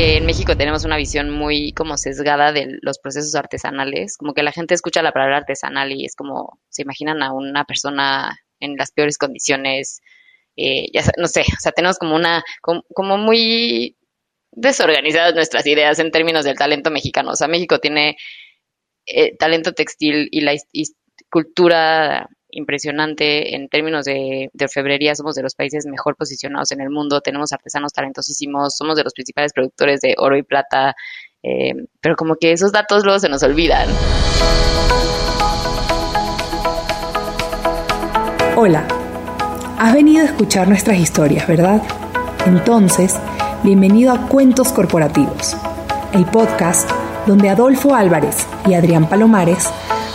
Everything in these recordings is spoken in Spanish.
en México tenemos una visión muy como sesgada de los procesos artesanales, como que la gente escucha la palabra artesanal y es como se imaginan a una persona en las peores condiciones, eh, ya no sé, o sea, tenemos como una, como, muy desorganizadas nuestras ideas en términos del talento mexicano. O sea, México tiene eh, talento textil y la cultura impresionante en términos de, de, orfebrería. Somos de los países mejor posicionados en el mundo. Tenemos artesanos talentosísimos. Somos de los principales productores de oro y plata. Eh, pero como que esos datos luego se nos olvidan. Hola, has venido a escuchar nuestras historias, ¿verdad? Entonces, bienvenido a Cuentos Corporativos, el podcast donde Adolfo Álvarez y Adrián Palomares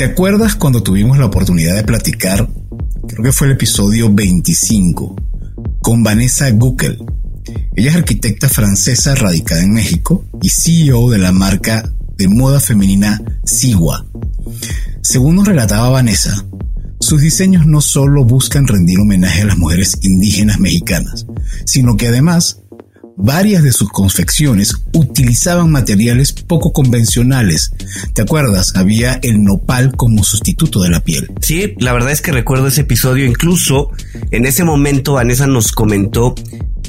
¿te acuerdas cuando tuvimos la oportunidad de platicar? Creo que fue el episodio 25 con Vanessa Guckel. Ella es arquitecta francesa radicada en México y CEO de la marca de moda femenina Sigua. Según nos relataba Vanessa, sus diseños no solo buscan rendir homenaje a las mujeres indígenas mexicanas, sino que además varias de sus confecciones utilizaban materiales poco convencionales. ¿Te acuerdas? Había el nopal como sustituto de la piel. Sí, la verdad es que recuerdo ese episodio. Incluso en ese momento Vanessa nos comentó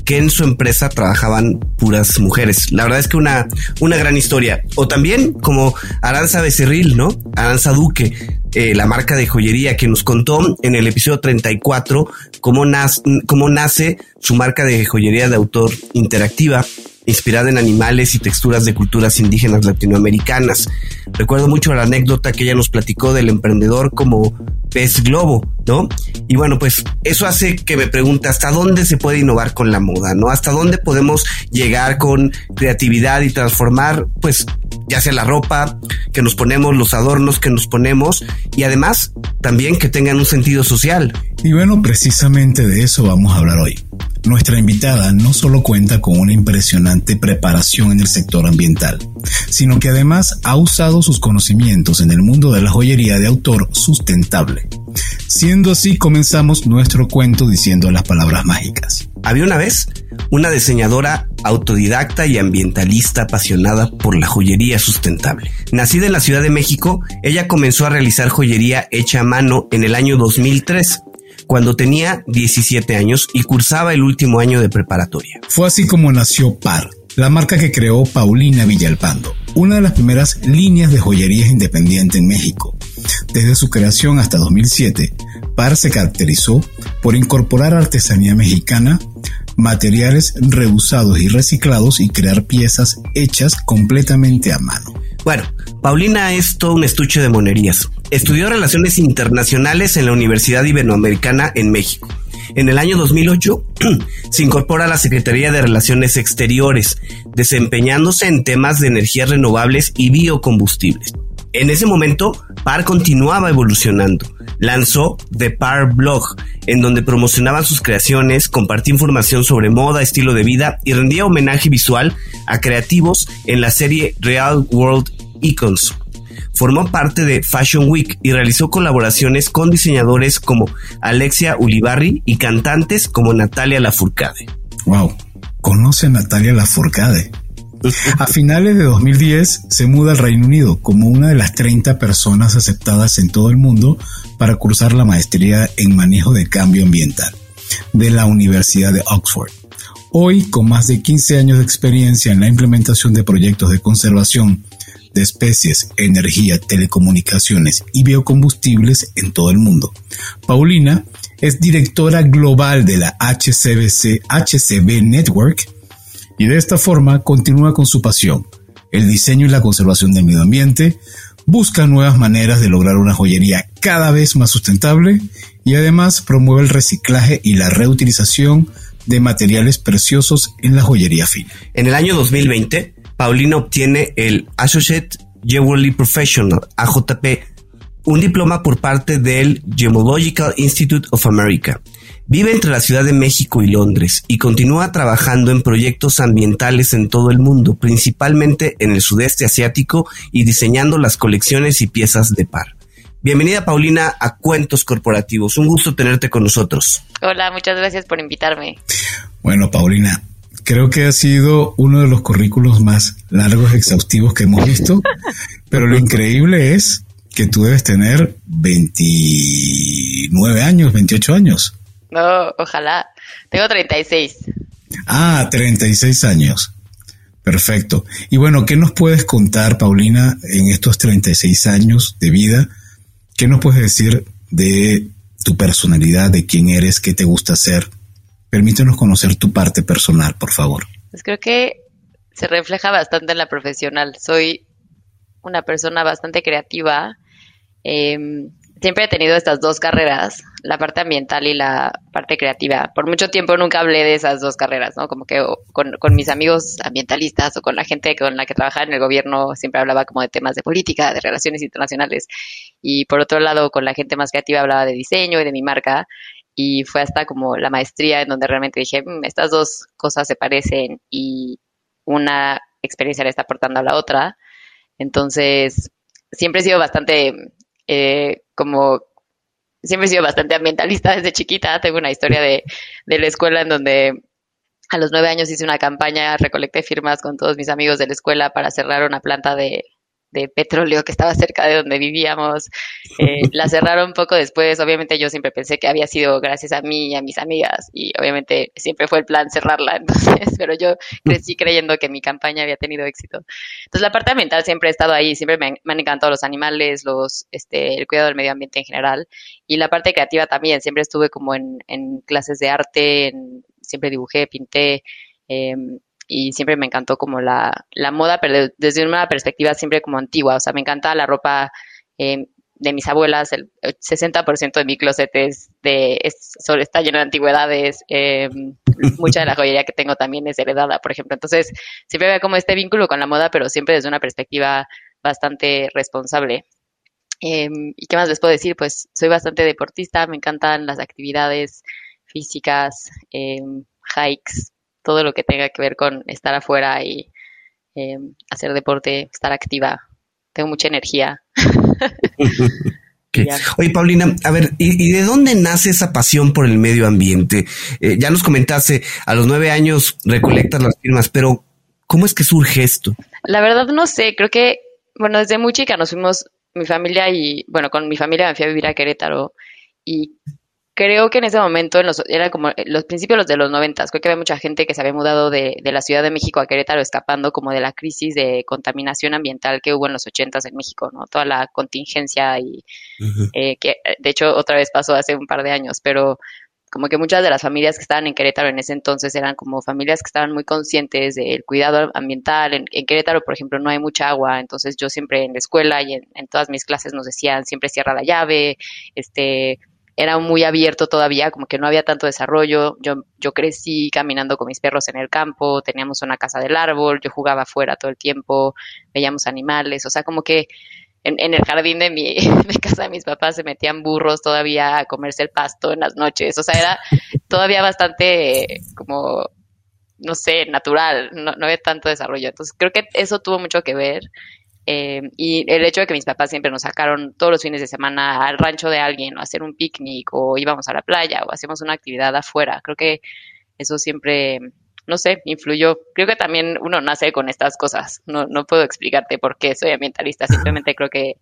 que en su empresa trabajaban puras mujeres. La verdad es que una, una gran historia. O también como Aranza Becerril, ¿no? Aranza Duque, eh, la marca de joyería que nos contó en el episodio 34 cómo, cómo nace su marca de joyería de autor interactiva inspirada en animales y texturas de culturas indígenas latinoamericanas. Recuerdo mucho la anécdota que ella nos platicó del emprendedor como pez globo, ¿no? Y bueno, pues eso hace que me pregunte hasta dónde se puede innovar con la moda, ¿no? Hasta dónde podemos llegar con creatividad y transformar, pues, ya sea la ropa que nos ponemos, los adornos que nos ponemos y además también que tengan un sentido social. Y bueno, precisamente de eso vamos a hablar hoy. Nuestra invitada no solo cuenta con una impresionante preparación en el sector ambiental, sino que además ha usado sus conocimientos en el mundo de la joyería de autor sustentable. Siendo así, comenzamos nuestro cuento diciendo las palabras mágicas. Había una vez una diseñadora autodidacta y ambientalista apasionada por la joyería sustentable. Nacida en la Ciudad de México, ella comenzó a realizar joyería hecha a mano en el año 2003 cuando tenía 17 años y cursaba el último año de preparatoria. Fue así como nació PAR, la marca que creó Paulina Villalpando, una de las primeras líneas de joyerías independiente en México. Desde su creación hasta 2007, PAR se caracterizó por incorporar artesanía mexicana, materiales reusados y reciclados y crear piezas hechas completamente a mano. Bueno, Paulina es todo un estuche de monerías. Estudió Relaciones Internacionales en la Universidad Iberoamericana en México. En el año 2008 se incorpora a la Secretaría de Relaciones Exteriores, desempeñándose en temas de energías renovables y biocombustibles. En ese momento, PAR continuaba evolucionando. Lanzó The PAR Blog, en donde promocionaba sus creaciones, compartía información sobre moda, estilo de vida y rendía homenaje visual a creativos en la serie Real World Icons. Formó parte de Fashion Week y realizó colaboraciones con diseñadores como Alexia Ulibarri y cantantes como Natalia Lafourcade. Wow, conoce a Natalia Lafourcade. A finales de 2010 se muda al Reino Unido como una de las 30 personas aceptadas en todo el mundo para cursar la maestría en manejo de cambio ambiental de la Universidad de Oxford. Hoy, con más de 15 años de experiencia en la implementación de proyectos de conservación de especies, energía, telecomunicaciones y biocombustibles en todo el mundo. Paulina es directora global de la HCBC, HCB Network y de esta forma continúa con su pasión, el diseño y la conservación del medio ambiente, busca nuevas maneras de lograr una joyería cada vez más sustentable y además promueve el reciclaje y la reutilización de materiales preciosos en la joyería fina. En el año 2020, Paulina obtiene el Associate Jewelry Professional, AJP, un diploma por parte del Gemological Institute of America. Vive entre la Ciudad de México y Londres y continúa trabajando en proyectos ambientales en todo el mundo, principalmente en el sudeste asiático y diseñando las colecciones y piezas de par. Bienvenida Paulina a Cuentos Corporativos. Un gusto tenerte con nosotros. Hola, muchas gracias por invitarme. Bueno, Paulina, creo que ha sido uno de los currículos más largos, exhaustivos que hemos visto, pero lo increíble es que tú debes tener 29 años, 28 años. No, ojalá. Tengo 36. Ah, 36 años. Perfecto. Y bueno, ¿qué nos puedes contar, Paulina, en estos 36 años de vida? ¿Qué nos puedes decir de tu personalidad, de quién eres, qué te gusta hacer? Permítenos conocer tu parte personal, por favor. Pues creo que se refleja bastante en la profesional. Soy una persona bastante creativa. Eh, siempre he tenido estas dos carreras, la parte ambiental y la parte creativa. Por mucho tiempo nunca hablé de esas dos carreras, ¿no? Como que con, mis amigos ambientalistas o con la gente con la que trabajaba en el gobierno siempre hablaba como de temas de política, de relaciones internacionales. Y por otro lado, con la gente más creativa hablaba de diseño y de mi marca. Y fue hasta como la maestría en donde realmente dije, mmm, estas dos cosas se parecen y una experiencia le está aportando a la otra. Entonces, siempre he sido bastante eh, como siempre he sido bastante ambientalista desde chiquita. Tengo una historia de, de la escuela en donde a los nueve años hice una campaña, recolecté firmas con todos mis amigos de la escuela para cerrar una planta de, de petróleo que estaba cerca de donde vivíamos. Eh, la cerraron poco después. Obviamente yo siempre pensé que había sido gracias a mí y a mis amigas y obviamente siempre fue el plan cerrarla. Entonces, pero yo crecí creyendo que mi campaña había tenido éxito. Entonces la parte ambiental siempre ha estado ahí. Siempre me, me han encantado los animales, los, este, el cuidado del medio ambiente en general y la parte creativa también. Siempre estuve como en, en clases de arte, en, siempre dibujé, pinté. Eh, y siempre me encantó como la, la moda, pero desde una perspectiva siempre como antigua. O sea, me encanta la ropa eh, de mis abuelas, el 60% de mi closet es de, es, está lleno de antigüedades, eh, mucha de la joyería que tengo también es heredada, por ejemplo. Entonces, siempre veo como este vínculo con la moda, pero siempre desde una perspectiva bastante responsable. Eh, ¿Y qué más les puedo decir? Pues soy bastante deportista, me encantan las actividades físicas, hikes, todo lo que tenga que ver con estar afuera y eh, hacer deporte, estar activa. Tengo mucha energía. Okay. Oye, Paulina, a ver, ¿y, ¿y, de dónde nace esa pasión por el medio ambiente? Eh, ya nos comentaste, a los nueve años recolectas las firmas, pero ¿cómo es que surge esto? La verdad no sé, creo que, bueno, desde muy chica nos fuimos, mi familia y, bueno, con mi familia me fui a vivir a Querétaro y creo que en ese momento, en los, era como los principios de los noventas, creo que había mucha gente que se había mudado de, de, la Ciudad de México a Querétaro escapando como de la crisis de contaminación ambiental que hubo en los ochentas en México, ¿no? Toda la contingencia y uh -huh. eh, que de hecho otra vez pasó hace un par de años, pero como que muchas de las familias que estaban en Querétaro en ese entonces eran como familias que estaban muy conscientes del cuidado ambiental. En, en Querétaro, por ejemplo, no hay mucha agua, entonces yo siempre en la escuela y en, en todas mis clases nos decían siempre cierra la llave, este era muy abierto todavía, como que no había tanto desarrollo. Yo, yo crecí caminando con mis perros en el campo, teníamos una casa del árbol, yo jugaba afuera todo el tiempo, veíamos animales, o sea, como que en, en el jardín de mi, de casa de mis papás se metían burros todavía a comerse el pasto en las noches, o sea, era todavía bastante como, no sé, natural, no, no había tanto desarrollo. Entonces creo que eso tuvo mucho que ver eh, y el hecho de que mis papás siempre nos sacaron todos los fines de semana al rancho de alguien o a hacer un picnic o íbamos a la playa o hacíamos una actividad afuera, creo que eso siempre, no sé, influyó. Creo que también uno nace con estas cosas. No, no puedo explicarte por qué soy ambientalista, simplemente creo que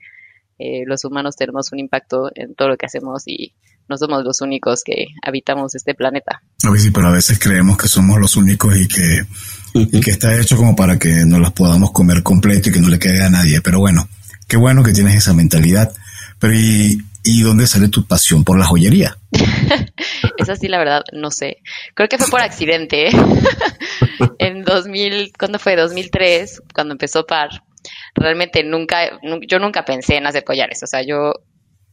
eh, los humanos tenemos un impacto en todo lo que hacemos y no somos los únicos que habitamos este planeta. A sí, pero a veces creemos que somos los únicos y que, y que está hecho como para que nos las podamos comer completo y que no le quede a nadie. Pero bueno, qué bueno que tienes esa mentalidad. Pero ¿y, y dónde sale tu pasión por la joyería? Esa sí, la verdad, no sé. Creo que fue por accidente. en 2000, ¿cuándo fue? 2003, cuando empezó PAR. Realmente nunca, yo nunca pensé en hacer collares. O sea, yo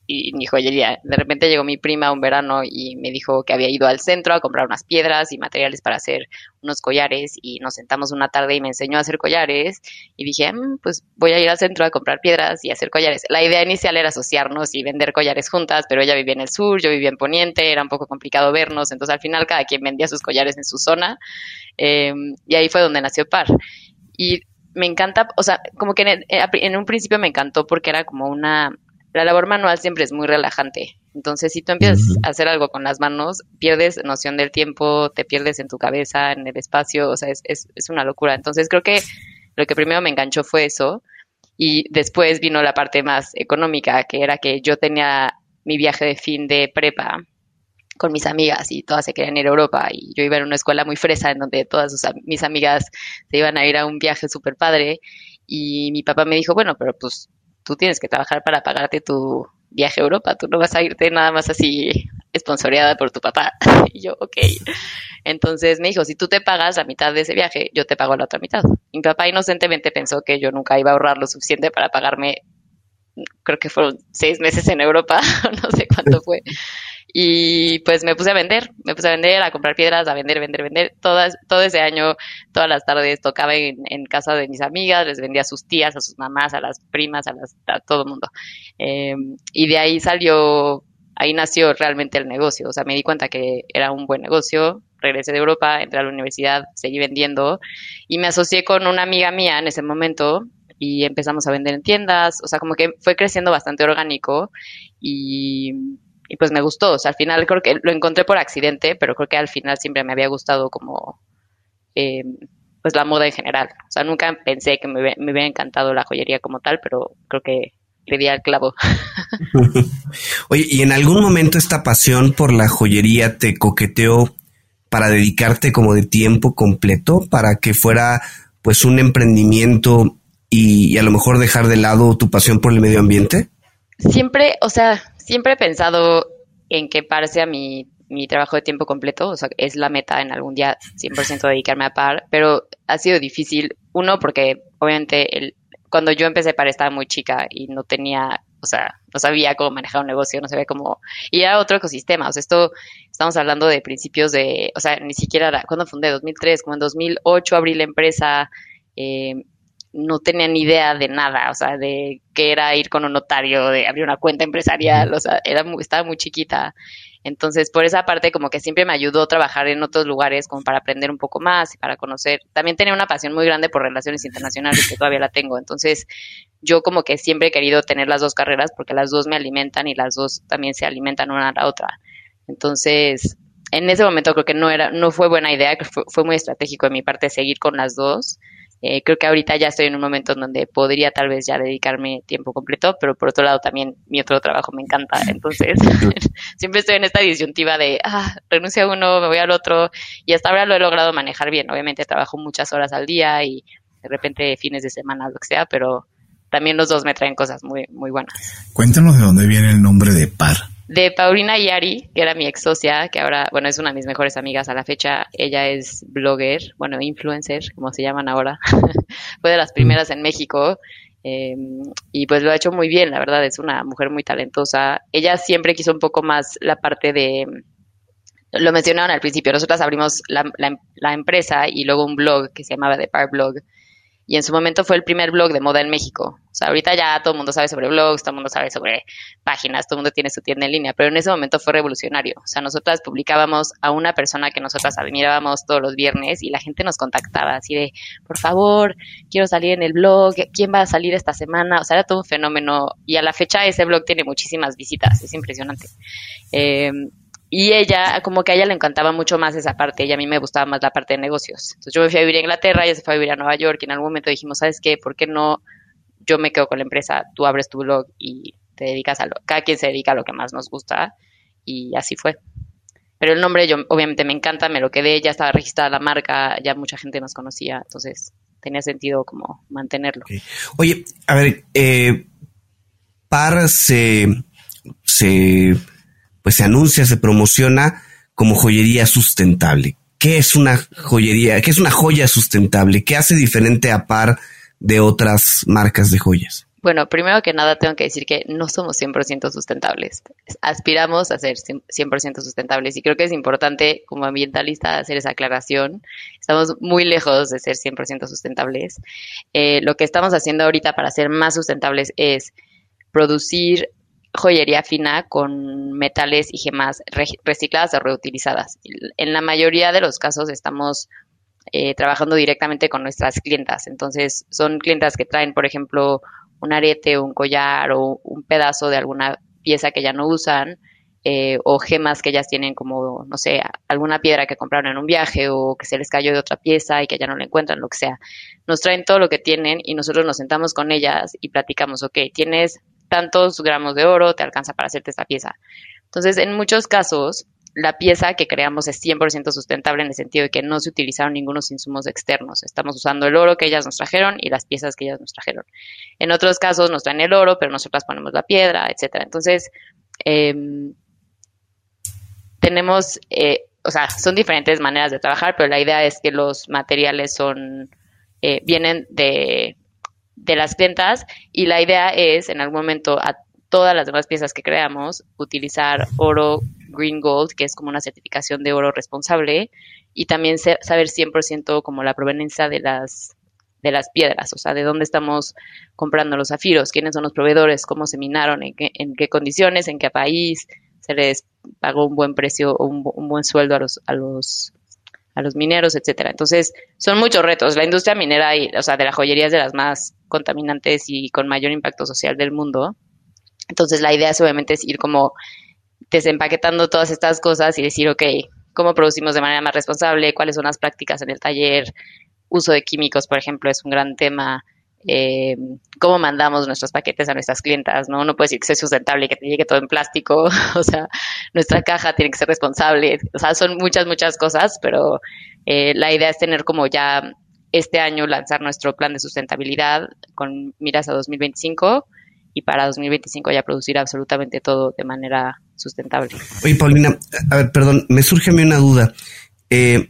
y mi joyería. De repente llegó mi prima un verano y me dijo que había ido al centro a comprar unas piedras y materiales para hacer unos collares y nos sentamos una tarde y me enseñó a hacer collares y dije, mm, pues voy a ir al centro a comprar piedras y hacer collares. La idea inicial era asociarnos y vender collares juntas, pero ella vivía en el sur, yo vivía en Poniente, era un poco complicado vernos, entonces al final cada quien vendía sus collares en su zona em, y ahí fue donde nació Par. Y me encanta, o sea, como que en, en un principio me encantó porque era como una la labor manual siempre es muy relajante. Entonces, si tú empiezas a hacer algo con las manos, pierdes noción del tiempo, te pierdes en tu cabeza, en el espacio, o sea, es, es, es una locura. Entonces, creo que lo que primero me enganchó fue eso. Y después vino la parte más económica, que era que yo tenía mi viaje de fin de prepa con mis amigas y todas se querían ir a Europa y yo iba en una escuela muy fresa en donde todas mis amigas se iban a ir a un viaje súper padre y mi papá me dijo, bueno, pero pues tú tienes que trabajar para pagarte tu viaje a Europa, tú no vas a irte nada más así esponsoreada por tu papá. Y yo, ok. Entonces me dijo, si tú te pagas la mitad de ese viaje, yo te pago la otra mitad. Mi papá inocentemente pensó que yo nunca iba a ahorrar lo suficiente para pagarme, creo que fueron seis meses en Europa, no sé cuánto fue. Y pues me puse a vender, me puse a vender, a comprar piedras, a vender, vender, vender. Todas, todo ese año, todas las tardes tocaba en, casa de mis amigas, les vendía a sus tías, a sus mamás, a las primas, a, las, a todo el mundo. Em, y de ahí salió, ahí nació realmente el negocio. O sea, me di cuenta que era un buen negocio. Regresé de Europa, entré a la universidad, seguí vendiendo y me asocié con una amiga mía en ese momento y empezamos a vender en tiendas. O sea, como que fue creciendo bastante orgánico y y pues me gustó. O sea, al final creo que lo encontré por accidente, pero creo que al final siempre me había gustado como eh, pues la moda en general. O sea, nunca pensé que me, me hubiera encantado la joyería como tal, pero creo que le di al clavo. Oye, ¿y en algún momento esta pasión por la joyería te coqueteó para dedicarte como de tiempo completo, para que fuera pues un emprendimiento y a lo mejor dejar de lado tu pasión por el medio ambiente? Siempre, o sea, siempre he pensado en que parse a mi, mi trabajo de tiempo completo, o sea, es la meta en algún día 100% dedicarme a par, pero ha sido difícil, uno, porque obviamente el, cuando yo empecé par estaba muy chica y no tenía, o sea, no sabía cómo manejar un negocio, no sabía cómo, y era otro ecosistema, o sea, esto, estamos hablando de principios de, o sea, ni siquiera, era, ¿cuándo fundé? 2003, como en 2008 abrí la empresa, eh, no tenía ni idea de nada, o sea, de qué era ir con un notario, de abrir una cuenta empresarial, o sea, era estaba muy chiquita. Entonces, por esa parte, como que siempre me ayudó a trabajar en otros lugares como para aprender un poco más y para conocer. También tenía una pasión muy grande por relaciones internacionales, que todavía la tengo. Entonces, yo como que siempre he querido tener las dos carreras porque las dos me alimentan y las dos también se alimentan una a la otra. Entonces, en ese momento creo que no era, no fue buena idea, fue, fue muy estratégico de mi parte seguir con las dos eh, creo que ahorita ya estoy en un momento en donde podría tal vez ya dedicarme tiempo completo, pero por otro lado también mi otro trabajo me encanta. Entonces, siempre estoy en esta disyuntiva de, ah, renuncio a uno, me voy al otro. Y hasta ahora lo he logrado manejar bien. Obviamente trabajo muchas horas al día y de repente fines de semana, lo que sea, pero también los dos me traen cosas muy, muy buenas. Cuéntanos de dónde viene el nombre de Par de Paulina Yari, que era mi ex socia, que ahora, bueno, es una de mis mejores amigas a la fecha. Ella es blogger, bueno, influencer, como se llaman ahora. Fue de las primeras en México. Em, y pues lo ha hecho muy bien, la verdad, es una mujer muy talentosa. Ella siempre quiso un poco más la parte de, lo mencionaron al principio, nosotras abrimos la, la empresa y luego un blog que se llamaba The Par Blog, y en su momento fue el primer blog de moda en México. O sea, ahorita ya todo el mundo sabe sobre blogs, todo el mundo sabe sobre páginas, todo el mundo tiene su tienda en línea, pero en ese momento fue revolucionario. O sea, nosotras publicábamos a una persona que nosotras admirábamos todos los viernes y la gente nos contactaba así de, por favor, quiero salir en el blog, ¿quién va a salir esta semana? O sea, era todo un fenómeno y a la fecha ese blog tiene muchísimas visitas, es impresionante. Eh, y ella, como que a ella le encantaba mucho más esa parte, y a mí me gustaba más la parte de negocios. Entonces yo me fui a vivir a Inglaterra, ella se fue a vivir a Nueva York, y en algún momento dijimos, ¿sabes qué? ¿Por qué no yo me quedo con la empresa, tú abres tu blog y te dedicas a lo, cada quien se dedica a lo que más nos gusta, y así fue. Pero el nombre yo obviamente me encanta, me lo quedé, ya estaba registrada la marca, ya mucha gente nos conocía, entonces tenía sentido como mantenerlo. Oye, a ver, eh, Par se, se pues se anuncia, se promociona como joyería sustentable. ¿Qué es una joyería? ¿Qué es una joya sustentable? ¿Qué hace diferente a par de otras marcas de joyas? Bueno, primero que nada tengo que decir que no somos 100% sustentables. Aspiramos a ser 100% sustentables y creo que es importante como ambientalista hacer esa aclaración. Estamos muy lejos de ser 100% sustentables. Eh, lo que estamos haciendo ahorita para ser más sustentables es producir joyería fina con metales y gemas recicladas o reutilizadas. En la mayoría de los casos estamos eh, trabajando directamente con nuestras clientas. Entonces, son clientas que traen, por ejemplo, un arete, un collar o un pedazo de alguna pieza que ya no usan, eh, o gemas que ellas tienen como, no sé, alguna piedra que compraron en un viaje o que se les cayó de otra pieza y que ya no la encuentran, lo que sea. Nos traen todo lo que tienen y nosotros nos sentamos con ellas y platicamos, ok, tienes tantos gramos de oro, te alcanza para hacerte esta pieza. Entonces, en muchos casos, la pieza que creamos es 100% sustentable en el sentido de que no se utilizaron ningunos insumos externos. Estamos usando el oro que ellas nos trajeron y las piezas que ellas nos trajeron. En otros casos nos traen el oro, pero nosotras ponemos la piedra, etcétera. Entonces, em, tenemos, eh, o sea, son diferentes maneras de trabajar, pero la idea es que los materiales son, eh, vienen de, de las clientas y la idea es en algún momento a todas las demás piezas que creamos utilizar oro Green Gold, que es como una certificación de oro responsable, y también saber 100% como la proveniencia de las, de las piedras, o sea, de dónde estamos comprando los zafiros, quiénes son los proveedores, cómo se minaron, en qué, en qué condiciones, en qué país, se les pagó un buen precio o un, un buen sueldo a los, a los a los mineros, etcétera. Entonces, son muchos retos. La industria minera, y, o sea, de la joyería es de las más contaminantes y con mayor impacto social del mundo. Entonces, la idea es obviamente es ir como desempaquetando todas estas cosas y decir, ok, ¿cómo producimos de manera más responsable? ¿Cuáles son las prácticas en el taller? Uso de químicos, por ejemplo, es un gran tema. Eh, cómo mandamos nuestros paquetes a nuestras clientas, ¿no? No puede decir que sea sustentable y que te llegue todo en plástico, o sea, nuestra caja tiene que ser responsable, o sea, son muchas, muchas cosas, pero eh, la idea es tener como ya este año lanzar nuestro plan de sustentabilidad con miras a 2025 y para 2025 ya producir absolutamente todo de manera sustentable. Oye, Paulina, a ver, perdón, me surge a mí una duda. Eh,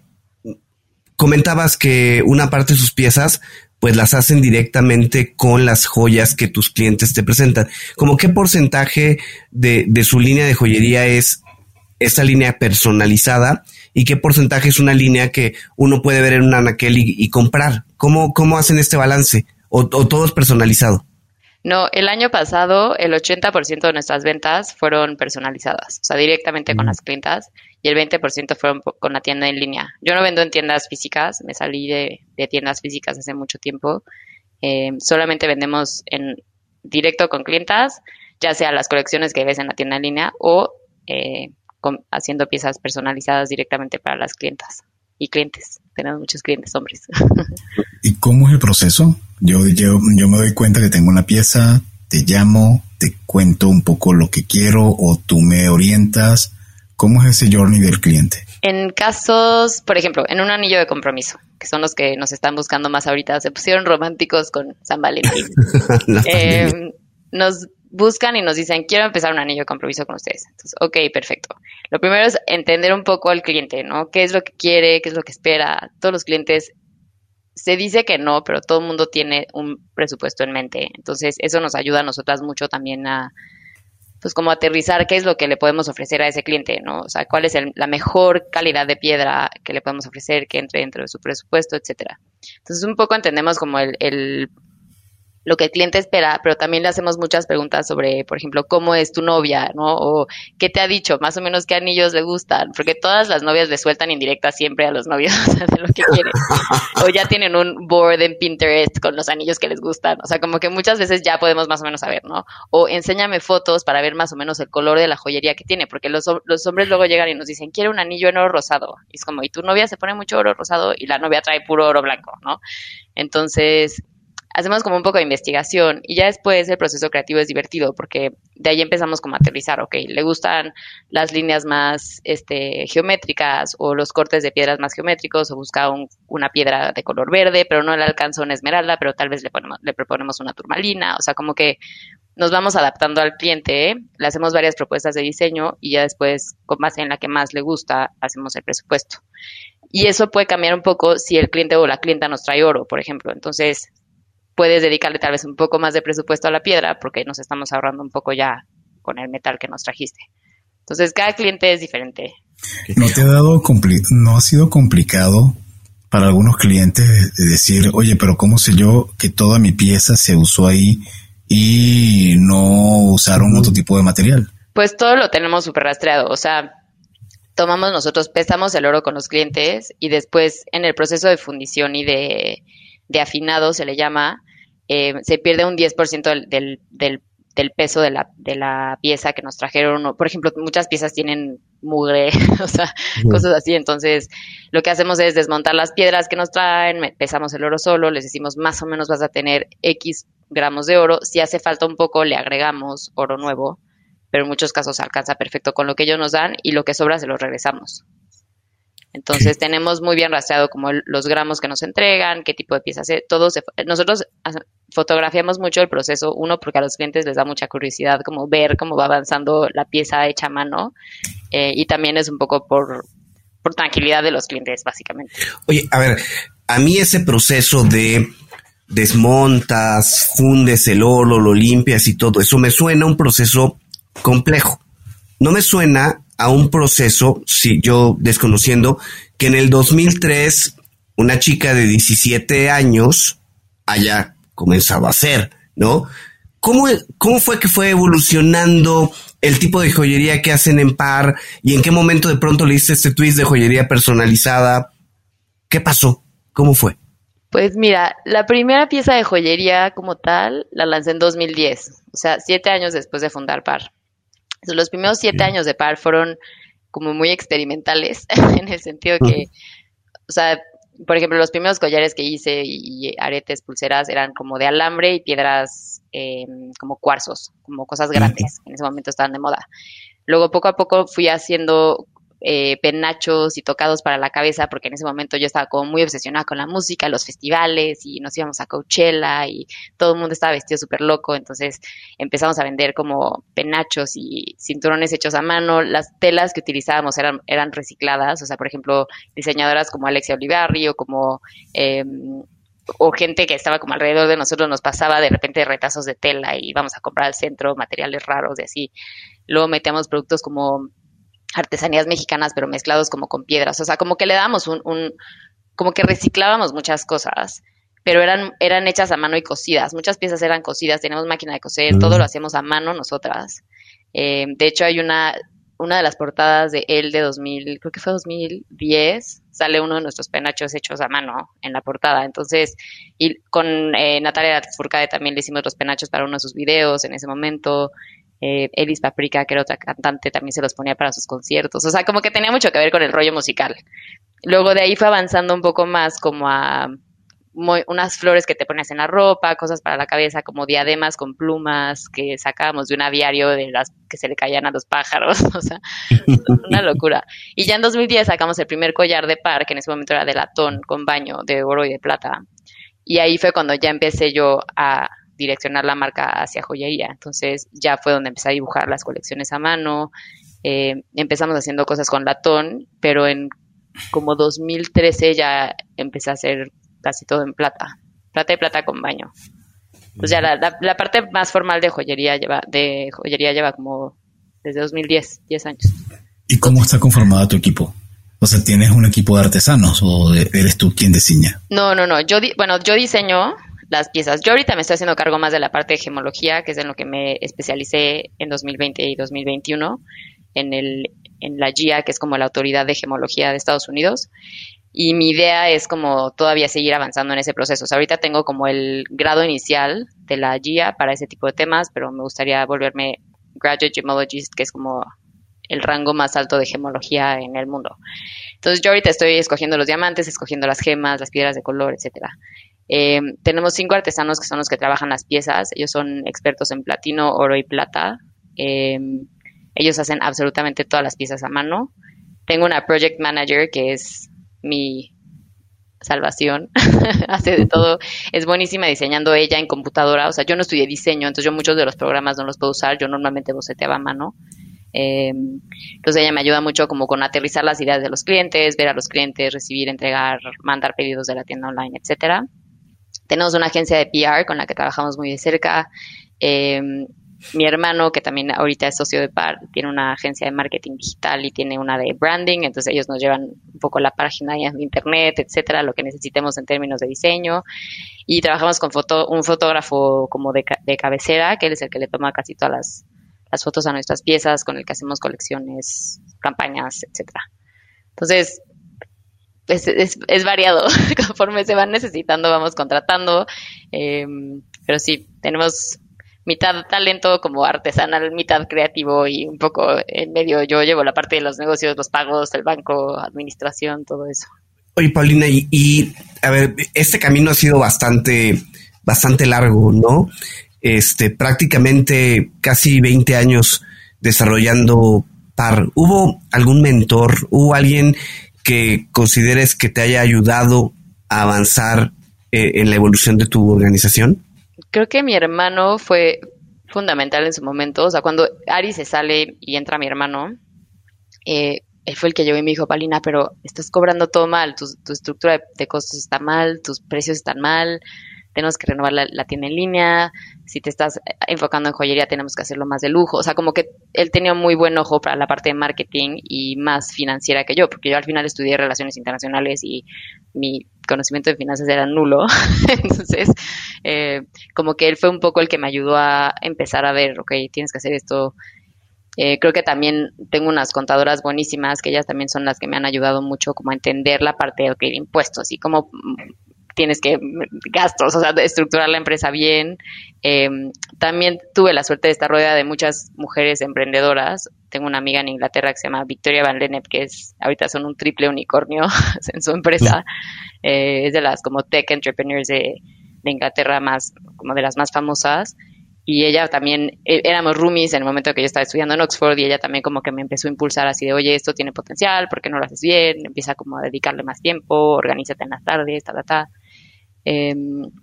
comentabas que una parte de sus piezas pues las hacen directamente con las joyas que tus clientes te presentan. ¿Cómo qué porcentaje de, de su línea de joyería es esa línea personalizada y qué porcentaje es una línea que uno puede ver en un anaquel y, comprar? ¿Cómo, ¿Cómo hacen este balance? ¿O, o todo es personalizado? No, el año pasado el 80% de nuestras ventas fueron personalizadas, o sea, directamente con mm. las clientas, y el 20% fueron con la tienda en línea. Yo no vendo en tiendas físicas, me salí de, tiendas físicas hace mucho tiempo. Eh, solamente vendemos en directo con clientas, ya sea las colecciones que ves en la tienda en línea o eh, haciendo piezas personalizadas directamente para las clientas y clientes. Tenemos muchos clientes hombres. ¿Y cómo es el proceso? Yo, yo, yo me doy cuenta que tengo una pieza, te llamo, te cuento un poco lo que quiero o tú me orientas. ¿Cómo es ese journey del cliente? En casos, por ejemplo, en un anillo de compromiso, que son los que nos están buscando más ahorita, se pusieron románticos con San Valentín. eh, nos buscan y nos dicen, quiero empezar un anillo de compromiso con ustedes. Entonces, ok, perfecto. Lo primero es entender un poco al cliente, ¿no? ¿Qué es lo que quiere? ¿Qué es lo que espera? Todos los clientes se dice que no, pero todo el mundo tiene un presupuesto en mente. Entonces, eso nos ayuda a nosotras mucho también a, pues, como aterrizar qué es lo que le podemos ofrecer a ese cliente, ¿no? O sea, cuál es la mejor calidad de piedra que le podemos ofrecer que entre dentro de su presupuesto, etcétera. Entonces, un poco entendemos como el, el lo que el cliente espera, pero también le hacemos muchas preguntas sobre, por ejemplo, cómo es tu novia, ¿no? O qué te ha dicho, más o menos qué anillos le gustan, porque todas las novias le sueltan indirectas siempre a los novios de lo que quieren. o ya tienen un board en Pinterest con los anillos que les gustan, o sea, como que muchas veces ya podemos más o menos saber, ¿no? O enséñame fotos para ver más o menos el color de la joyería que tiene, porque los, los hombres luego llegan y nos dicen, quiero un anillo en oro rosado. Y es como, y tu novia se pone mucho oro rosado y la novia trae puro oro blanco, ¿no? Entonces, hacemos como un poco de investigación y ya después el proceso creativo es divertido porque de ahí empezamos como a aterrizar, ok, le gustan las líneas más este, geométricas o los cortes de piedras más geométricos o busca una piedra de color verde, pero no le alcanza una esmeralda, pero tal vez le, ponemos, le proponemos una turmalina, o sea, como que nos vamos adaptando al cliente, le hacemos varias propuestas de diseño y ya después, con base en la que más le gusta, hacemos el presupuesto. Y eso puede cambiar un poco si el cliente o la clienta nos trae oro, por ejemplo. Entonces, puedes dedicarle tal vez un poco más de presupuesto a la piedra porque nos estamos ahorrando un poco ya con el metal que nos trajiste. Entonces, cada cliente es diferente. ¿No te ha dado no ha sido complicado para algunos clientes decir, oye, pero ¿cómo sé yo que toda mi pieza se usó ahí y no usaron otro tipo de material? Pues todo lo tenemos súper rastreado. O sea, tomamos nosotros, pesamos el oro con los clientes y después en el proceso de fundición y de, afinado, se le llama, eh, se pierde un 10% del, del del peso de la, de la pieza que nos trajeron. Por ejemplo, muchas piezas tienen mugre, o sea, cosas así. Entonces, lo que hacemos es desmontar las piedras que nos traen, pesamos el oro solo, les decimos más o menos vas a tener X gramos de oro. Si hace falta un poco, le agregamos oro nuevo, pero en muchos casos alcanza perfecto con lo que ellos nos dan y lo que sobra se lo regresamos. Entonces tenemos muy bien rastreado como los gramos que nos entregan, qué tipo de piezas, todo nosotros fotografiamos mucho el proceso, uno porque a los clientes les da mucha curiosidad como ver cómo va avanzando la pieza hecha a mano eh, y también es un poco por, por tranquilidad de los clientes básicamente. Oye, a ver, a mí ese proceso de desmontas, fundes el oro, lo limpias y todo, eso me suena un proceso complejo. No me suena a un proceso, si yo desconociendo, que en el 2003 una chica de 17 años haya comenzado a hacer, ¿no? ¿Cómo, ¿Cómo fue que fue evolucionando el tipo de joyería que hacen en par y en qué momento de pronto le diste este twist de joyería personalizada? ¿Qué pasó? ¿Cómo fue? Pues mira, la primera pieza de joyería como tal la lancé en 2010, o sea, siete años después de fundar Par los primeros siete años de par fueron como muy experimentales, en el sentido que, o sea, por ejemplo, los primeros collares que hice y, aretes, pulseras eran como de alambre y piedras em, como cuarzos, como cosas grandes, en ese momento estaban de moda. Luego poco a poco fui haciendo eh, penachos y tocados para la cabeza, porque en ese momento yo estaba como muy obsesionada con la música, los festivales, y nos íbamos a Coachella, y todo el mundo estaba vestido súper loco, entonces empezamos a vender como penachos y cinturones hechos a mano, las telas que utilizábamos eran, eran recicladas, o sea, por ejemplo, diseñadoras como Alexia Olivarri o como... Em, o gente que estaba como alrededor de nosotros nos pasaba de repente retazos de tela y íbamos a comprar al centro materiales raros y así. Luego metíamos productos como artesanías mexicanas, pero mezclados como con piedras. O sea, como que le damos un, un como que reciclábamos muchas cosas, pero eran, eran hechas a mano y cosidas. Muchas piezas eran cosidas, tenemos máquina de coser, todo lo hacemos a mano nosotras. Eh, de hecho, hay una, una de las portadas de él de 2000, creo que fue 2010, sale uno de nuestros penachos hechos a mano en la portada. Entonces, y con eh, Natalia Furcade también le hicimos los penachos para uno de sus videos en ese momento eh, Elis Paprika, que era otra cantante, también se los ponía para sus conciertos. O sea, como que tenía mucho que ver con el rollo musical. Luego de ahí fue avanzando un poco más como a unas flores que te pones en la ropa, cosas para la cabeza, como diademas con plumas que sacábamos de un aviario de las que se le caían a los pájaros, o sea, una locura. Y ya en 2010 sacamos el primer collar de par, que en ese momento era de latón con baño de oro y de plata. Y ahí fue cuando ya empecé yo a direccionar la marca hacia joyería. Entonces ya fue donde empecé a dibujar las colecciones a mano. Eh, empezamos haciendo cosas con latón, pero en como 2013 ya empecé a hacer casi todo en plata. Plata y plata con baño. Pues ya la, la, parte más formal de joyería lleva, de joyería lleva como desde 2010, 10 años. ¿Y cómo está conformado tu equipo? O sea, ¿tienes un equipo de artesanos o eres tú quien diseña? No, no, no. Yo, bueno, yo diseño, las piezas. Yo ahorita me estoy haciendo cargo más de la parte de gemología, que es en lo que me especialicé en 2020 y 2021, en, el, en la GIA, que es como la autoridad de gemología de Estados Unidos. Y mi idea es como todavía seguir avanzando en ese proceso. O sea, ahorita tengo como el grado inicial de la GIA para ese tipo de temas, pero me gustaría volverme Graduate Gemologist, que es como el rango más alto de gemología en el mundo. Entonces yo ahorita estoy escogiendo los diamantes, escogiendo las gemas, las piedras de color, etcétera. Eh, tenemos cinco artesanos que son los que trabajan las piezas. Ellos son expertos en platino, oro y plata. Eh, ellos hacen absolutamente todas las piezas a mano. Tengo una project manager que es mi salvación. Hace de todo. Es buenísima diseñando ella en computadora. O sea, yo no estudié diseño, entonces yo muchos de los programas no los puedo usar. Yo normalmente boceteaba a mano. Eh, entonces ella me ayuda mucho como con aterrizar las ideas de los clientes, ver a los clientes, recibir, entregar, mandar pedidos de la tienda online, etcétera. Tenemos una agencia de PR con la que trabajamos muy de cerca. Eh, mi hermano, que también ahorita es socio de PAR, tiene una agencia de marketing digital y tiene una de branding, entonces ellos nos llevan un poco la página de internet, etcétera, lo que necesitemos en términos de diseño. Y trabajamos con foto, un fotógrafo como de, de cabecera, que él es el que le toma casi todas las, las fotos a nuestras piezas, con el que hacemos colecciones, campañas, etcétera. Entonces, es, es, es, variado. Conforme se van necesitando, vamos contratando. Eh, pero sí, tenemos mitad talento como artesanal, mitad creativo y un poco en medio yo llevo la parte de los negocios, los pagos, el banco, administración, todo eso. Oye, Paulina, y, a ver, este camino ha sido bastante, bastante largo, ¿no? Este, prácticamente casi 20 años desarrollando PAR. ¿Hubo algún mentor? ¿Hubo alguien que consideres que te haya ayudado a avanzar eh, en la evolución de tu organización? Creo que mi hermano fue fundamental en su momento. O sea, cuando Ari se sale y entra mi hermano, eh, él fue el que llegó y me dijo, Palina, pero estás cobrando todo mal, tu, tu estructura de, de, costos está mal, tus precios están mal, tenemos que renovar la, la, tienda en línea, si te estás enfocando en joyería tenemos que hacerlo más de lujo. O sea, como que él tenía muy buen ojo para la parte de marketing y más financiera que yo, porque yo al final estudié relaciones internacionales y mi conocimiento de finanzas era nulo. Entonces, eh, como que él fue un poco el que me ayudó a empezar a ver, ok, tienes que hacer esto. Eh, creo que también tengo unas contadoras buenísimas, que ellas también son las que me han ayudado mucho como a entender la parte de impuestos y cómo tienes que gastos, o sea, de estructurar la empresa bien. Eh, también tuve la suerte de estar rodeada de muchas mujeres emprendedoras. Tengo una amiga en Inglaterra que se llama Victoria Van Lennep, que es ahorita son un triple unicornio en su empresa. Eh, es de las como tech entrepreneurs de, de Inglaterra más, como de las más famosas y ella también, e, éramos roomies en el momento que yo estaba estudiando en Oxford y ella también como que me empezó a impulsar así de, oye, esto tiene potencial, ¿por qué no lo haces bien? Empieza como a dedicarle más tiempo, organízate en las tardes, ta, ta, ta. Eh,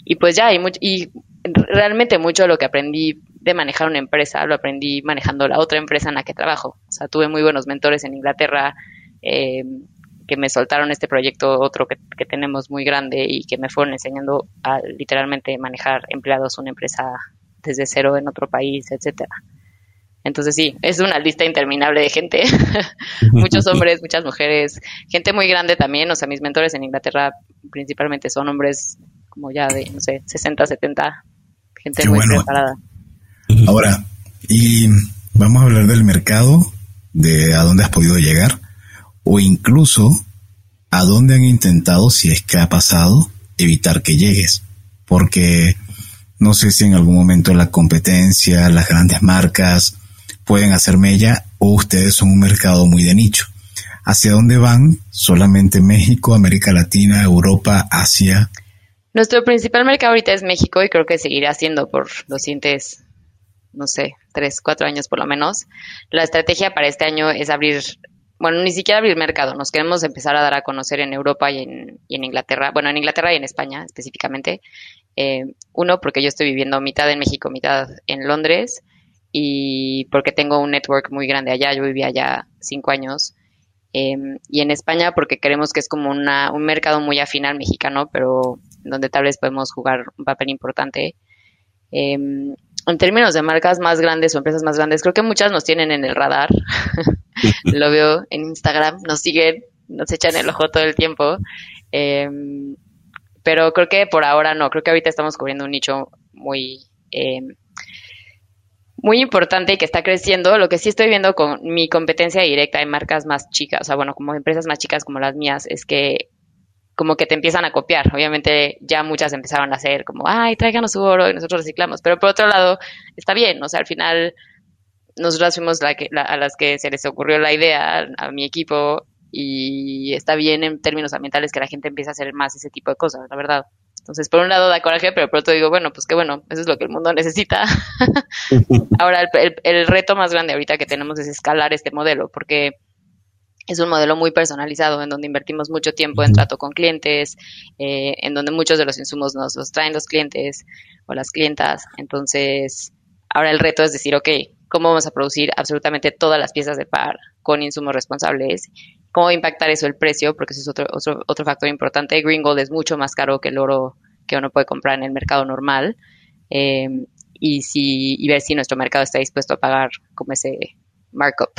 y pues ya, y, mucho, y realmente mucho de lo que aprendí de manejar una empresa, lo aprendí manejando la otra empresa en la que trabajo. O sea, tuve muy buenos mentores en Inglaterra eh, que me soltaron este proyecto, otro que, que, tenemos muy grande y que me fueron enseñando a literalmente manejar empleados una empresa desde cero en otro país, etcétera. Entonces sí, es una lista interminable de gente, muchos hombres, muchas mujeres, gente muy grande también, o sea, mis mentores en Inglaterra principalmente son hombres como ya de, no sé, 60, 70, gente Qué muy bueno. preparada. Ahora, y vamos a hablar del mercado, de a dónde has podido llegar, o incluso a dónde han intentado, si es que ha pasado, evitar que llegues, porque no sé si en algún momento la competencia, las grandes marcas pueden hacer mella o ustedes son un mercado muy de nicho. ¿Hacia dónde van? ¿Solamente México, América Latina, Europa, Asia? Nuestro principal mercado ahorita es México y creo que seguirá siendo por los siguientes, no sé, tres, cuatro años por lo menos. La estrategia para este año es abrir, bueno, ni siquiera abrir mercado, nos queremos empezar a dar a conocer en Europa y en, y en Inglaterra, bueno, en Inglaterra y en España específicamente, eh, uno, porque yo estoy viviendo mitad en México, mitad en Londres, y porque tengo un network muy grande allá, yo vivía allá cinco años. Eh, y en España porque creemos que es como una, un mercado muy afín al mexicano, pero donde tal vez podemos jugar un papel importante. Eh, en términos de marcas más grandes o empresas más grandes, creo que muchas nos tienen en el radar. Lo veo en Instagram, nos siguen, nos echan el ojo todo el tiempo. Eh, pero creo que por ahora no, creo que ahorita estamos cubriendo un nicho muy, eh, muy importante y que está creciendo. Lo que sí estoy viendo con mi competencia directa en marcas más chicas, o sea, bueno, como empresas más chicas como las mías, es que como que te empiezan a copiar. Obviamente ya muchas empezaron a hacer como, ay, tráiganos su oro y nosotros reciclamos. Pero por otro lado, está bien, o sea, al final nosotras fuimos la que, la, a las que se les ocurrió la idea, a mi equipo, y está bien en términos ambientales que la gente empiece a hacer más ese tipo de cosas, la verdad. Entonces, por un lado da coraje, pero por otro digo, bueno, pues qué bueno, eso es lo que el mundo necesita. Ahora, el, el, el, reto más grande ahorita que tenemos es escalar este modelo, porque es un modelo muy personalizado en donde invertimos mucho tiempo en trato con clientes, eh, en donde muchos de los insumos nos los traen los clientes o las clientas. Entonces, ahora el reto es decir, ok, ¿cómo vamos a producir absolutamente todas las piezas de par con insumos responsables cómo impactar eso el precio, porque eso es otro, otro, otro factor importante. Green Gold es mucho más caro que el oro que uno puede comprar en el mercado normal eh, y, si, y ver si nuestro mercado está dispuesto a pagar como ese markup.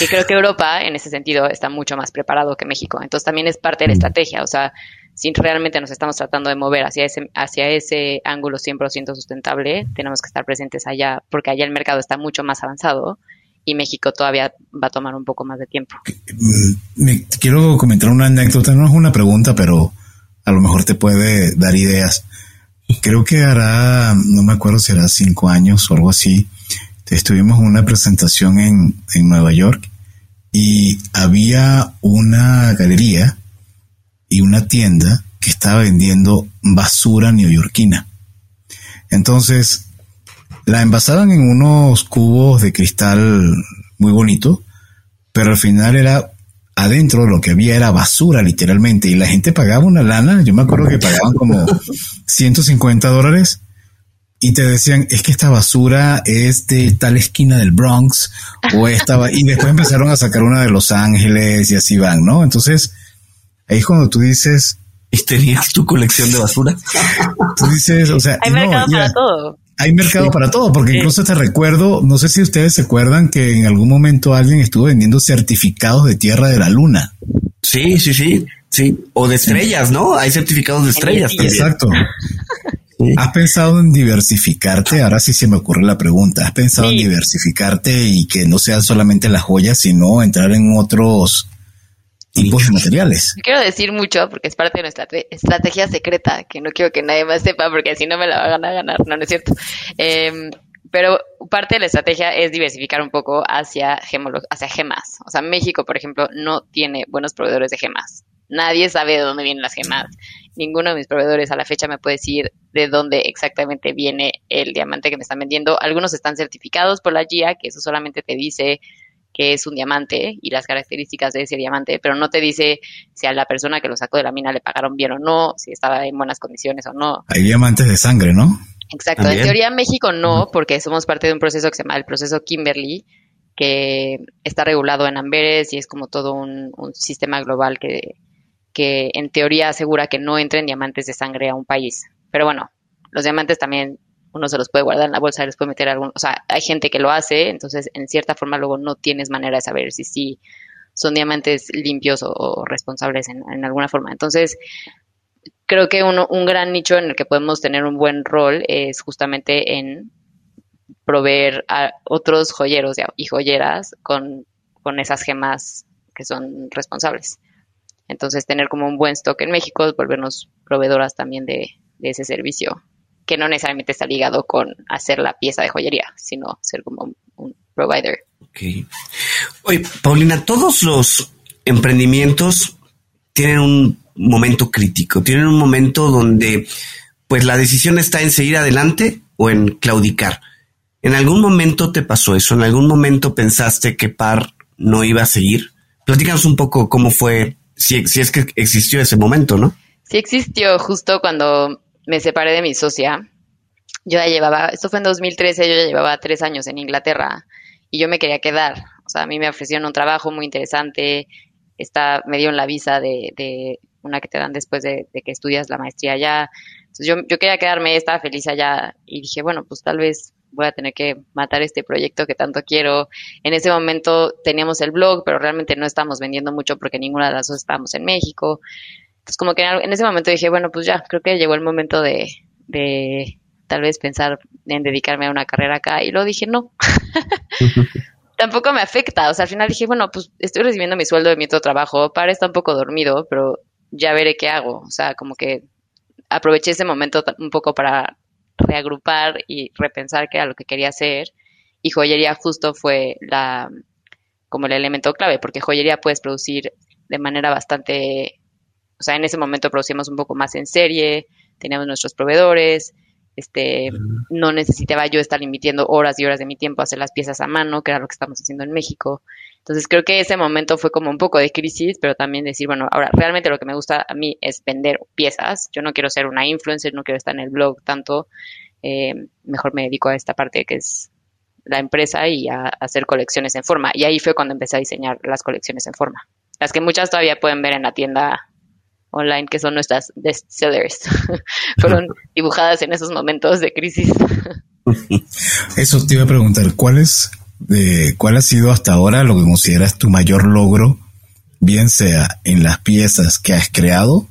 Y creo que Europa, en ese sentido, está mucho más preparado que México. Entonces también es parte de la estrategia. O sea, si realmente nos estamos tratando de mover hacia ese, hacia ese ángulo 100% sustentable, tenemos que estar presentes allá, porque allá el mercado está mucho más avanzado y México todavía va a tomar un poco más de tiempo. Mm, me, quiero comentar una anécdota, no es una pregunta, pero a lo mejor te puede dar ideas. Creo que hará, no me acuerdo si hará cinco años o algo así, estuvimos en una presentación en, en Nueva York y había una galería y una tienda que estaba vendiendo basura neoyorquina. Entonces, la envasaban en unos cubos de cristal muy bonito, pero al final era adentro lo que había era basura literalmente y la gente pagaba una lana, yo me acuerdo que pagaban como 150 dólares y te decían, es que esta basura es de tal esquina del Bronx o estaba, y después empezaron a sacar una de Los Ángeles y así van, ¿no? Entonces, ahí es cuando tú dices... ¿Y tenías tu colección de basura? Tú dices, o sea... Hay mercado para todo. Hay mercado para todo, porque incluso te recuerdo, no sé si ustedes se acuerdan que en algún momento alguien estuvo vendiendo certificados de tierra de la luna. Sí, sí, sí, sí. O de estrellas, ¿no? Hay certificados de estrellas. Exacto. ¿Has pensado en diversificarte? Ahora sí se me ocurre la pregunta. ¿Has pensado en diversificarte y que no sean solamente las joyas, sino entrar en otros tipos de materiales? quiero decir mucho porque es parte de nuestra estrategia secreta, que no quiero que nadie más sepa porque si no me la van a ganar. No, no es cierto. Em, pero parte de la estrategia es diversificar un poco hacia, hacia gemas. O sea, México, por ejemplo, no tiene buenos proveedores de gemas. Nadie sabe de dónde vienen las gemas ninguno de mis proveedores a la fecha me puede decir de dónde exactamente viene el diamante que me están vendiendo. Algunos están certificados por la GIA, que eso solamente te dice que es un diamante y las características de ese diamante, pero no te dice si a la persona que lo sacó de la mina le pagaron bien o no, si estaba en buenas condiciones o no. Hay diamantes de sangre, ¿no? Exacto. En teoría México no, porque somos parte de un proceso que se llama el proceso Kimberly, que está regulado en Amberes y es como todo un sistema global que, que en teoría asegura que no entren diamantes de sangre a un país. Pero bueno, los diamantes también uno se los puede guardar en la bolsa y los puede meter algún, o sea, hay gente que lo hace, entonces en cierta forma luego no tienes manera de saber si sí son diamantes limpios o, responsables en, alguna forma. Entonces, creo que un gran nicho en el que podemos tener un buen rol es justamente en proveer a otros joyeros y joyeras con, con esas gemas que son responsables. Entonces, tener como un buen stock en México, volvernos proveedoras también de, ese servicio, que no necesariamente está ligado con hacer la pieza de joyería, sino ser como un, provider. Ok. Oye, Paulina, todos los emprendimientos tienen un momento crítico, tienen un momento donde pues la decisión está en seguir adelante o en claudicar. ¿En algún momento te pasó eso? ¿En algún momento pensaste que PAR no iba a seguir? Platícanos un poco cómo fue si, si es que existió ese momento, ¿no? Sí existió justo cuando me separé de mi socia. Yo ya llevaba, esto fue en 2013, yo ya llevaba tres años en Inglaterra y yo me quería quedar. O sea, a mí me ofrecieron un trabajo muy interesante, está, me dieron la visa de, de una que te dan después de, de, que estudias la maestría allá. Entonces yo, yo quería quedarme, estaba feliz allá y dije, bueno, pues tal vez voy a tener que matar este proyecto que tanto quiero. En ese momento teníamos el blog, pero realmente no estábamos vendiendo mucho porque ninguna de las dos estábamos en México. Entonces como que en ese momento dije, bueno, pues ya, creo que llegó el momento de, de tal vez pensar en dedicarme a una carrera acá y luego dije, no. Tampoco me afecta, o sea, al final dije, bueno, pues estoy recibiendo mi sueldo de mi otro trabajo, para está un poco dormido, pero ya veré qué hago, o sea, como que aproveché ese momento un poco para reagrupar y repensar qué era lo que quería hacer. Y joyería justo fue la como el elemento clave, porque joyería puedes producir de manera bastante, o sea, en ese momento producíamos un poco más en serie, teníamos nuestros proveedores, este, no necesitaba yo estar invirtiendo horas y horas de mi tiempo a hacer las piezas a mano, que era lo que estamos haciendo en México. Entonces creo que ese momento fue como un poco de crisis, pero también decir, bueno, ahora realmente lo que me gusta a mí es vender piezas. Yo no quiero ser una influencer, no quiero estar en el blog tanto. Eh, mejor me dedico a esta parte que es la empresa y a, hacer colecciones en forma. Y ahí fue cuando empecé a diseñar las colecciones en forma. Las que muchas todavía pueden ver en la tienda online, que son nuestras bestsellers, fueron dibujadas en esos momentos de crisis. Eso te iba a preguntar, ¿cuál de, cuál ha sido hasta ahora lo que consideras tu mayor logro, bien sea en las piezas que has creado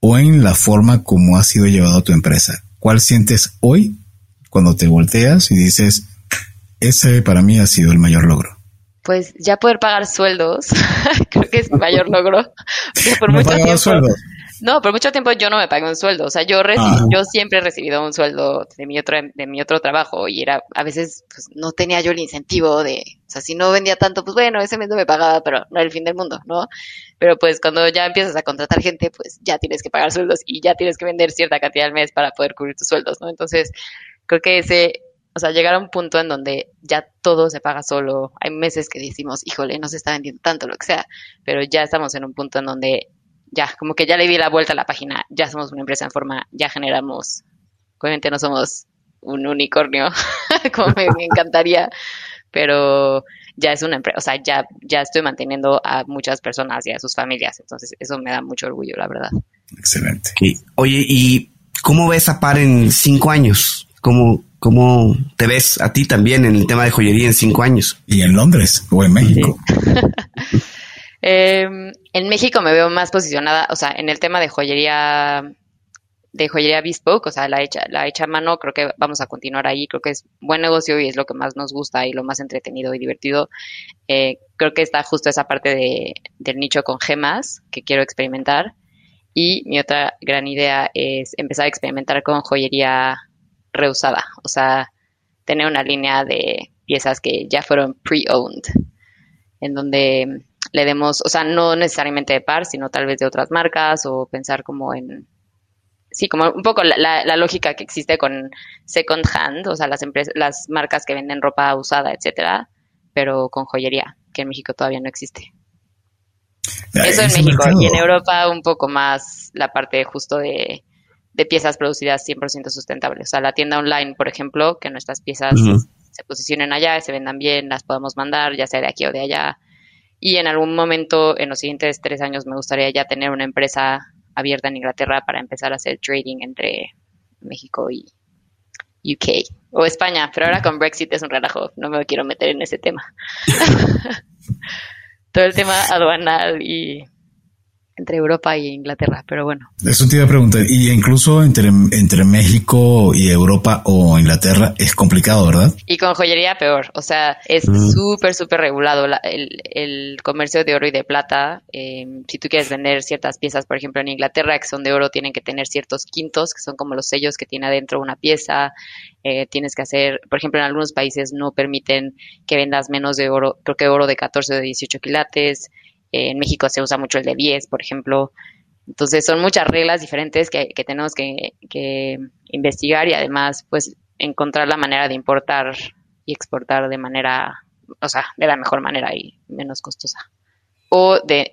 o en la forma como ha sido llevado tu empresa? ¿Cuál sientes hoy cuando te volteas y dices, ese para mí ha sido el mayor logro? Pues ya poder pagar sueldos, creo que es mi mayor logro. por mucho tiempo, sueldos? No, por mucho tiempo yo no me pagué un sueldo. O sea, yo ah. yo siempre he recibido un sueldo de mi otro, de mi otro trabajo y era, a veces, pues no tenía yo el incentivo de, o sea, si no vendía tanto, pues bueno, ese mes no me pagaba, pero no era el fin del mundo, ¿no? Pero pues cuando ya empiezas a contratar gente, pues ya tienes que pagar sueldos y ya tienes que vender cierta cantidad al mes para poder cubrir tus sueldos, ¿no? Entonces, creo que ese, o sea, llegar a un punto en donde ya todo se paga solo. Hay meses que decimos, híjole, no se está vendiendo tanto, lo que sea, pero ya estamos en un punto en donde ya, como que ya le di la vuelta a la página, ya somos una empresa en forma, ya generamos, obviamente no somos un unicornio, como me, encantaría, pero ya es una empresa, o sea, ya, ya estoy manteniendo a muchas personas y a sus familias, entonces eso me da mucho orgullo, la verdad. Excelente. oye, ¿y cómo ves a Par en cinco años? ¿Cómo, ¿Cómo te ves a ti también en el tema de joyería en cinco años? Y en Londres o en México. Em, en México me veo más posicionada, o sea, en el tema de joyería, de joyería bespoke, o sea, la hecha, la hecha a mano, creo que vamos a continuar ahí, creo que es buen negocio y es lo que más nos gusta y lo más entretenido y divertido. Eh, creo que está justo esa parte de, del nicho con gemas que quiero experimentar. Y mi otra gran idea es empezar a experimentar con joyería reusada, o sea, tener una línea de piezas que ya fueron pre-owned, en donde le demos, o sea, no necesariamente de par, sino tal vez de otras marcas o pensar como en, sí, como un poco la, la lógica que existe con second hand, o sea, las empresas, las marcas que venden ropa usada, etcétera, pero con joyería, que en México todavía no existe. Eso en México y en Europa un poco más la parte justo de, de piezas producidas 100% sustentables. O sea, la tienda online, por ejemplo, que nuestras piezas se posicionen allá, se vendan bien, las podamos mandar, ya sea de aquí o de allá, y en algún momento, en los siguientes tres años, me gustaría ya tener una empresa abierta en Inglaterra para empezar a hacer trading entre México y UK o España, pero ahora con Brexit es un relajo, no me quiero meter en ese tema. Todo el tema aduanal y entre Europa y Inglaterra, pero bueno. Eso te iba a preguntar, y incluso entre, entre México y Europa o Inglaterra es complicado, ¿verdad? Y con joyería peor, o sea, es súper, súper regulado el, el, comercio de oro y de plata. Em, si tú quieres vender ciertas piezas, por ejemplo, en Inglaterra, que son de oro, tienen que tener ciertos quintos, que son como los sellos que tiene adentro una pieza. Eh, tienes que hacer, por ejemplo, en algunos países no permiten que vendas menos de oro, creo que oro de 14 o de 18 quilates en México se usa mucho el de 10, por ejemplo. Entonces son muchas reglas diferentes que, tenemos que, investigar y además pues encontrar la manera de importar y exportar de manera, o sea, de la mejor manera y menos costosa. O de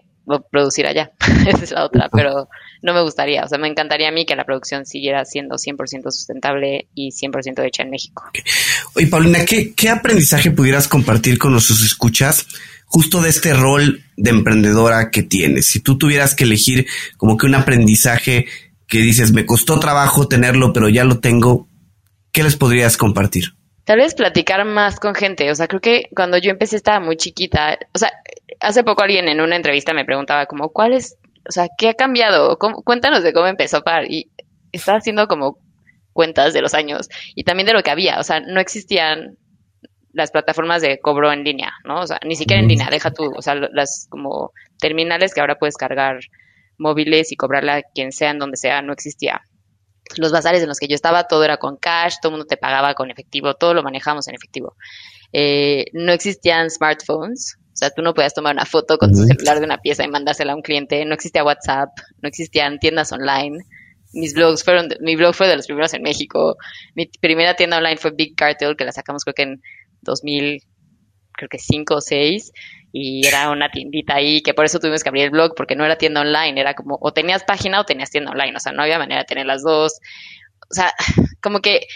producir allá, esa es la otra, pero no me gustaría, o sea, me encantaría a mí que la producción siguiera siendo 100% sustentable y 100% hecha en México. Oye, Paulina, ¿qué, ¿qué aprendizaje pudieras compartir con nuestros escuchas justo de este rol de emprendedora que tienes. Si tú tuvieras que elegir como que un aprendizaje que dices, me costó trabajo tenerlo, pero ya lo tengo, ¿qué les podrías compartir? Tal vez platicar más con gente. O sea, creo que cuando yo empecé estaba muy chiquita. O sea, hace poco alguien en una entrevista me preguntaba como, ¿cuál es, o sea, qué ha cambiado? cuéntanos de cómo empezó PAR. Y estaba haciendo como cuentas de los años y también de lo que había. O sea, no existían las plataformas de cobro en línea, ¿no? O sea, ni siquiera en línea, deja tú, o sea, las como terminales que ahora puedes cargar móviles y cobrarle a quien sea en donde sea, no existía. Los bazares en los que yo estaba, todo era con cash, todo el mundo te pagaba con efectivo, todo lo manejamos en efectivo. Eh, no existían smartphones, o sea, tú no podías tomar una foto con tu celular de una pieza y mandársela a un cliente, no existía WhatsApp, no existían tiendas online. Mis blogs fueron, mi blog fue de los primeros en México. Mi primera tienda online fue Big Cartel, que la sacamos creo que en 2000, creo que 5 o 6, y era una tiendita ahí, que por eso tuvimos que abrir el blog, porque no era tienda online, era como, o tenías página o tenías tienda online, o sea, no había manera de tener las dos. O sea, como que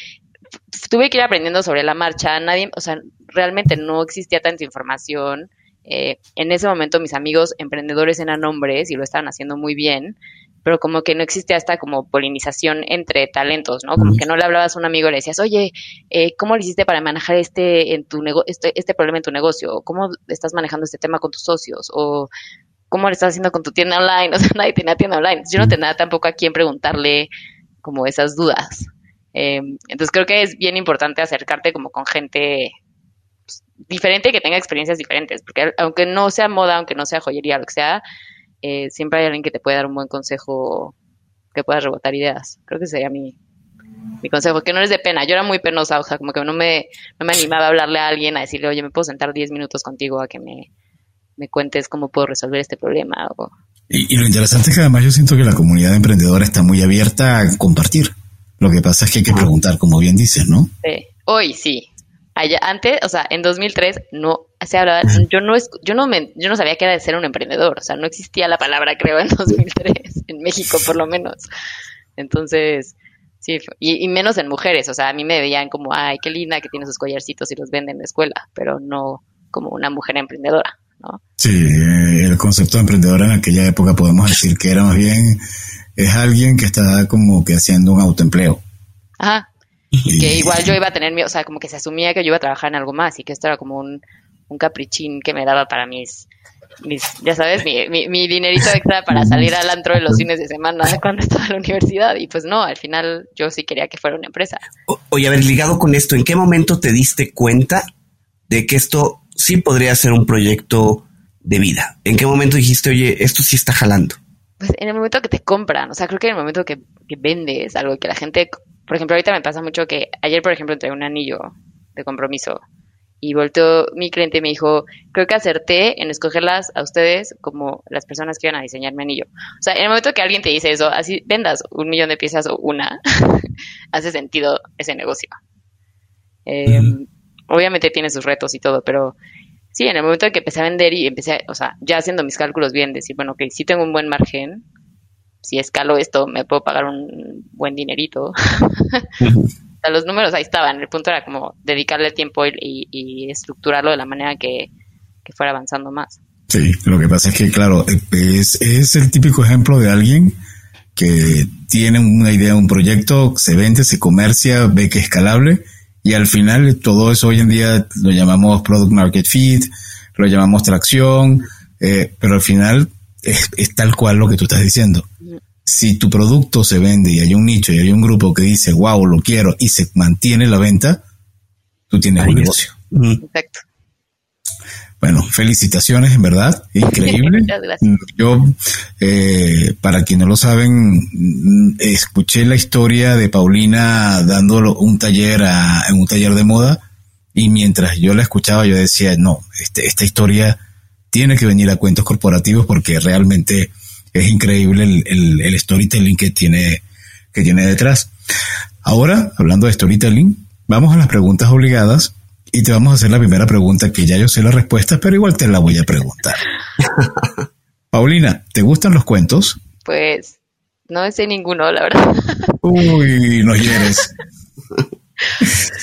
tuve que ir aprendiendo sobre la marcha, nadie, o sea, realmente no existía tanta información. Eh, en ese momento mis amigos emprendedores eran hombres y lo estaban haciendo muy bien. pero como que no existía esta como polinización entre talentos, ¿no? Como que no le hablabas a un amigo y le decías, oye, eh, ¿cómo lo hiciste para manejar este, en tu este, este problema en tu negocio? ¿Cómo estás manejando este tema con tus socios? O ¿cómo lo estás haciendo con tu tienda online? O sea, nadie tenía tienda online. Yo no tenía tampoco a quién preguntarle como esas dudas. Eh, entonces creo que es bien importante acercarte como con gente diferente que tenga experiencias diferentes, porque aunque no sea moda, aunque no sea joyería, lo que sea, eh, siempre hay alguien que te puede dar un buen consejo que pueda rebotar ideas. Creo que sería mi, mi consejo, que no es de pena. Yo era muy penosa, o sea, como que no me, no me animaba a hablarle a alguien, a decirle, oye, ¿me puedo sentar 10 minutos contigo a que me, me cuentes cómo puedo resolver este problema? O... Y, y, lo interesante es que además yo siento que la comunidad emprendedora está muy abierta a compartir. Lo que pasa es que hay que preguntar, como bien dices, ¿no? Sí. Hoy sí, Allá, antes, o sea, en 2003 no se hablaba, yo no yo no me, yo no sabía qué era de ser un emprendedor, o sea, no existía la palabra creo en 2003 en México por lo menos. Entonces, sí, y, y, menos en mujeres, o sea, a mí me veían como, ay, qué linda que tiene sus collarcitos y los vende en la escuela, pero no como una mujer emprendedora, ¿no? Sí, el concepto de emprendedora en aquella época podemos decir que era más bien es alguien que está como que haciendo un autoempleo. Ajá, que igual yo iba a tener, o sea, como que se asumía que yo iba a trabajar en algo más y que esto era como un, un caprichín que me daba para mis, mis ya sabes, mi, mi, mi, dinerito extra para salir al antro de los fines de semana cuando estaba en la universidad. Y pues no, al final yo sí quería que fuera una empresa. O, oye, a ver, ligado con esto, ¿en qué momento te diste cuenta de que esto sí podría ser un proyecto de vida? ¿En qué momento dijiste, oye, esto sí está jalando? Pues en el momento que te compran, o sea, creo que en el momento que, que vendes algo, que la gente por ejemplo, ahorita me pasa mucho que ayer, por ejemplo, entregué un anillo de compromiso y volteó mi cliente y me dijo, creo que acerté en escogerlas a ustedes como las personas que iban a diseñar mi anillo. O sea, en el momento que alguien te dice eso, así vendas un millón de piezas o una, hace sentido ese negocio. Eh, obviamente tiene sus retos y todo, pero sí, en el momento que empecé a vender y empecé, o sea, ya haciendo mis cálculos bien, decir, bueno, que sí tengo un buen margen, si escalo esto, me puedo pagar un buen dinerito. los números ahí estaban. El punto era como dedicarle tiempo y, estructurarlo de la manera que, fuera avanzando más. Sí, lo que pasa es que, claro, es, es el típico ejemplo de alguien que tiene una idea, un proyecto, se vende, se comercia, ve que es escalable y al final todo eso hoy en día lo llamamos product market fit, lo llamamos tracción, eh, pero al final es, es, tal cual lo que tú estás diciendo si tu producto se vende y hay un nicho y hay un grupo que dice, wow, lo quiero y se mantiene la venta, tú tienes un negocio. Exacto. Bueno, felicitaciones, en verdad, increíble. Yo, eh, para quien no lo saben, escuché la historia de Paulina dándolo un taller a, en un taller de moda y mientras yo la escuchaba yo decía, no, este, esta historia tiene que venir a cuentos corporativos porque realmente es increíble el, el, storytelling que tiene, que tiene detrás. Ahora, hablando de storytelling, vamos a las preguntas obligadas y te vamos a hacer la primera pregunta que ya yo sé la respuesta, pero igual te la voy a preguntar. Paulina, ¿te gustan los cuentos? Pues no sé ninguno, la verdad. Uy, no hieres.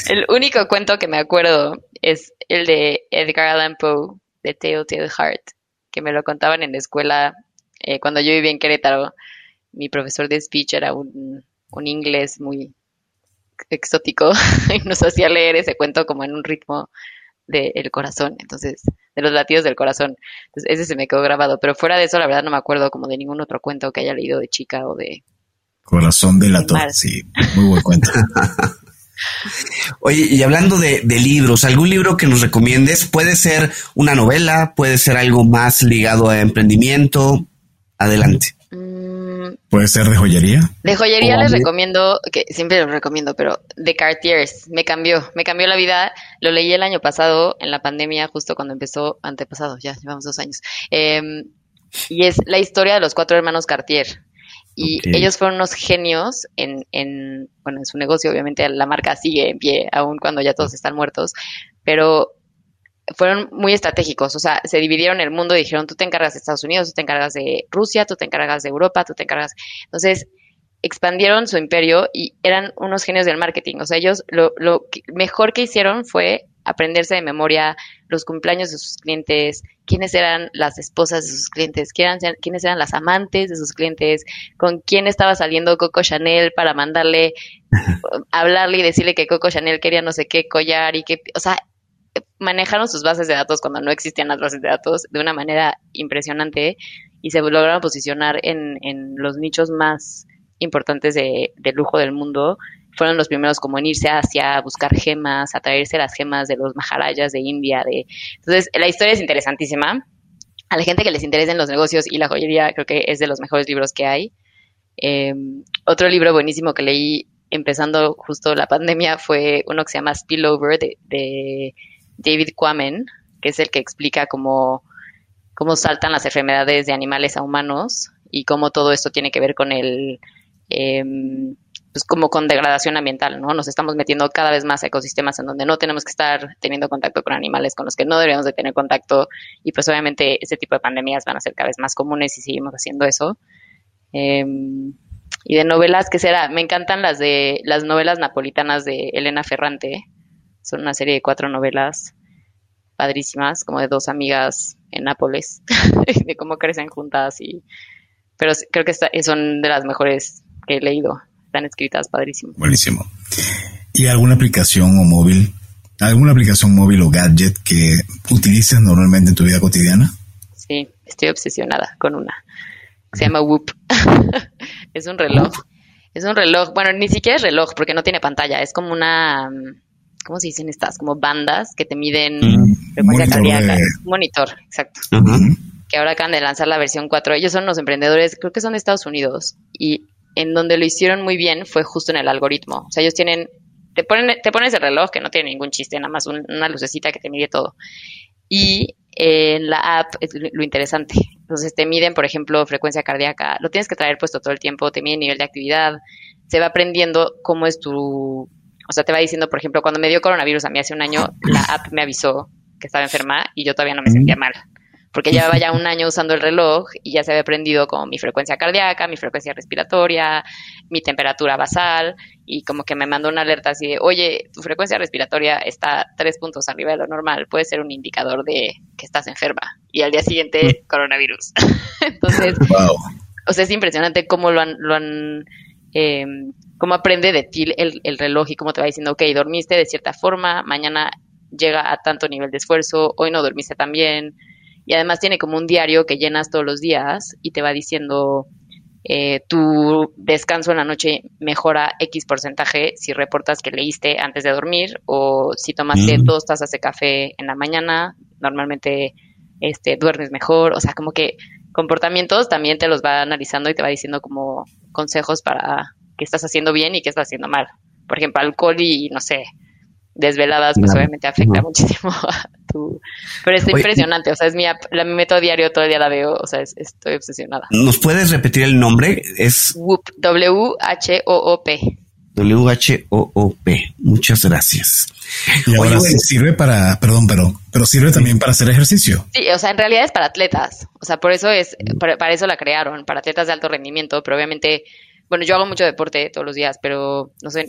el único cuento que me acuerdo es el de Edgar Allan Poe, de Telltale Heart, que me lo contaban en la escuela eh, cuando yo vivía en Querétaro, mi profesor de speech era un, un inglés muy exótico y nos hacía leer ese cuento como en un ritmo del corazón, entonces, de los latidos del corazón. Entonces, ese se me quedó grabado, pero fuera de eso, la verdad no me acuerdo como de ningún otro cuento que haya leído de chica o de... Corazón de la torre, sí, muy buen cuento. Oye, y hablando de, de, libros, ¿algún libro que nos recomiendes? Puede ser una novela, puede ser algo más ligado a emprendimiento. Adelante. Mm. ¿Puede ser de joyería? De joyería les recomiendo, que siempre lo recomiendo, pero de Cartiers. Me cambió, me cambió la vida. Lo leí el año pasado, en la pandemia, justo cuando empezó, antepasado, ya llevamos dos años. Em, y es la historia de los cuatro hermanos Cartier. Y ellos fueron unos genios en, en, bueno, en su negocio. Obviamente la marca sigue en pie, aún cuando ya todos están muertos. Pero fueron muy estratégicos, o sea, se dividieron el mundo y dijeron, tú te encargas de Estados Unidos, tú te encargas de Rusia, tú te encargas de Europa, tú te encargas... Entonces, expandieron su imperio y eran unos genios del marketing, o sea, ellos lo, lo mejor que hicieron fue aprenderse de memoria los cumpleaños de sus clientes, quiénes eran las esposas de sus clientes, quiénes eran las amantes de sus clientes, con quién estaba saliendo Coco Chanel para mandarle, hablarle y decirle que Coco Chanel quería no sé qué collar y que, o sea, manejaron sus bases de datos cuando no existían las bases de datos de una manera impresionante y se lograron posicionar en, en los nichos más importantes de, de lujo del mundo fueron los primeros como en irse hacia buscar gemas, a traerse las gemas de los maharayas de India. De... Entonces, la historia es interesantísima. A la gente que les interesen los negocios y la joyería, creo que es de los mejores libros que hay. Em, otro libro buenísimo que leí empezando justo la pandemia fue uno que se llama Spillover de, David Quammen, que es el que explica cómo, cómo saltan las enfermedades de animales a humanos y cómo todo esto tiene que ver con el... Eh, pues como con degradación ambiental, ¿no? Nos estamos metiendo cada vez más a ecosistemas en donde no tenemos que estar teniendo contacto con animales con los que no deberíamos de tener contacto y pues obviamente ese tipo de pandemias van a ser cada vez más comunes si seguimos haciendo eso. Em, y de novelas, ¿qué será? Me encantan las de las novelas napolitanas de Elena Ferrante. Son una serie de cuatro novelas padrísimas, como de dos amigas en Nápoles, de cómo crecen juntas y pero creo que son de las mejores que he leído están escritas, padrísimo. Buenísimo. ¿Y alguna aplicación o móvil, alguna aplicación móvil o gadget que utilices normalmente en tu vida cotidiana? Sí, estoy obsesionada con una. Se llama Whoop. es un reloj. Es un reloj, bueno, ni siquiera es reloj porque no tiene pantalla, es como una, ¿cómo se dicen estas? Como bandas que te miden mm, frecuencia cardíaca. Un monitor, exacto. Que ahora acaban de lanzar la versión 4. Ellos son los emprendedores, creo que son de Estados Unidos. Y en donde lo hicieron muy bien fue justo en el algoritmo. O sea, ellos tienen, te ponen, te pones el reloj que no tiene ningún chiste, nada más una lucecita que te mide todo. Y en la app es lo interesante. Entonces te miden, por ejemplo, frecuencia cardíaca, lo tienes que traer puesto todo el tiempo, te miden nivel de actividad, se va aprendiendo cómo es tu, o sea, te va diciendo, por ejemplo, cuando me dio coronavirus a mí hace un año, la app me avisó que estaba enferma y yo todavía no me sentía mal porque llevaba ya un año usando el reloj y ya se había aprendido como mi frecuencia cardíaca, mi frecuencia respiratoria, mi temperatura basal y como que me mandó una alerta así de, oye, tu frecuencia respiratoria está tres puntos arriba de lo normal, puede ser un indicador de que estás enferma. Y al día siguiente, mm. coronavirus. Entonces, o sea, es impresionante cómo lo han, lo han eh, cómo aprende de ti el, el reloj y cómo te va diciendo, ok, dormiste de cierta forma, mañana llega a tanto nivel de esfuerzo, hoy no dormiste tan bien, y además tiene como un diario que llenas todos los días y te va diciendo eh, tu descanso en la noche mejora X porcentaje si reportas que leíste antes de dormir o si tomaste mm. dos tazas de café en la mañana, normalmente este, duermes mejor, o sea, como que comportamientos también te los va analizando y te va diciendo como consejos para qué estás haciendo bien y qué estás haciendo mal. Por ejemplo, alcohol y, no sé, desveladas, pues obviamente afecta muchísimo a tu... Pero es impresionante, o sea, es mi, la, mi método diario, todo el día la veo, o sea, estoy obsesionada. ¿Nos puedes repetir el nombre? Es... WHOOP, W-H-O-O-P. W-H-O-O-P. Muchas gracias. Y ahora sirve para, perdón, pero, pero sirve también para hacer ejercicio. Sí, o sea, en realidad es para atletas. O sea, por eso es, para eso la crearon, para atletas de alto rendimiento, pero obviamente bueno, yo hago mucho deporte todos los días, pero no sé,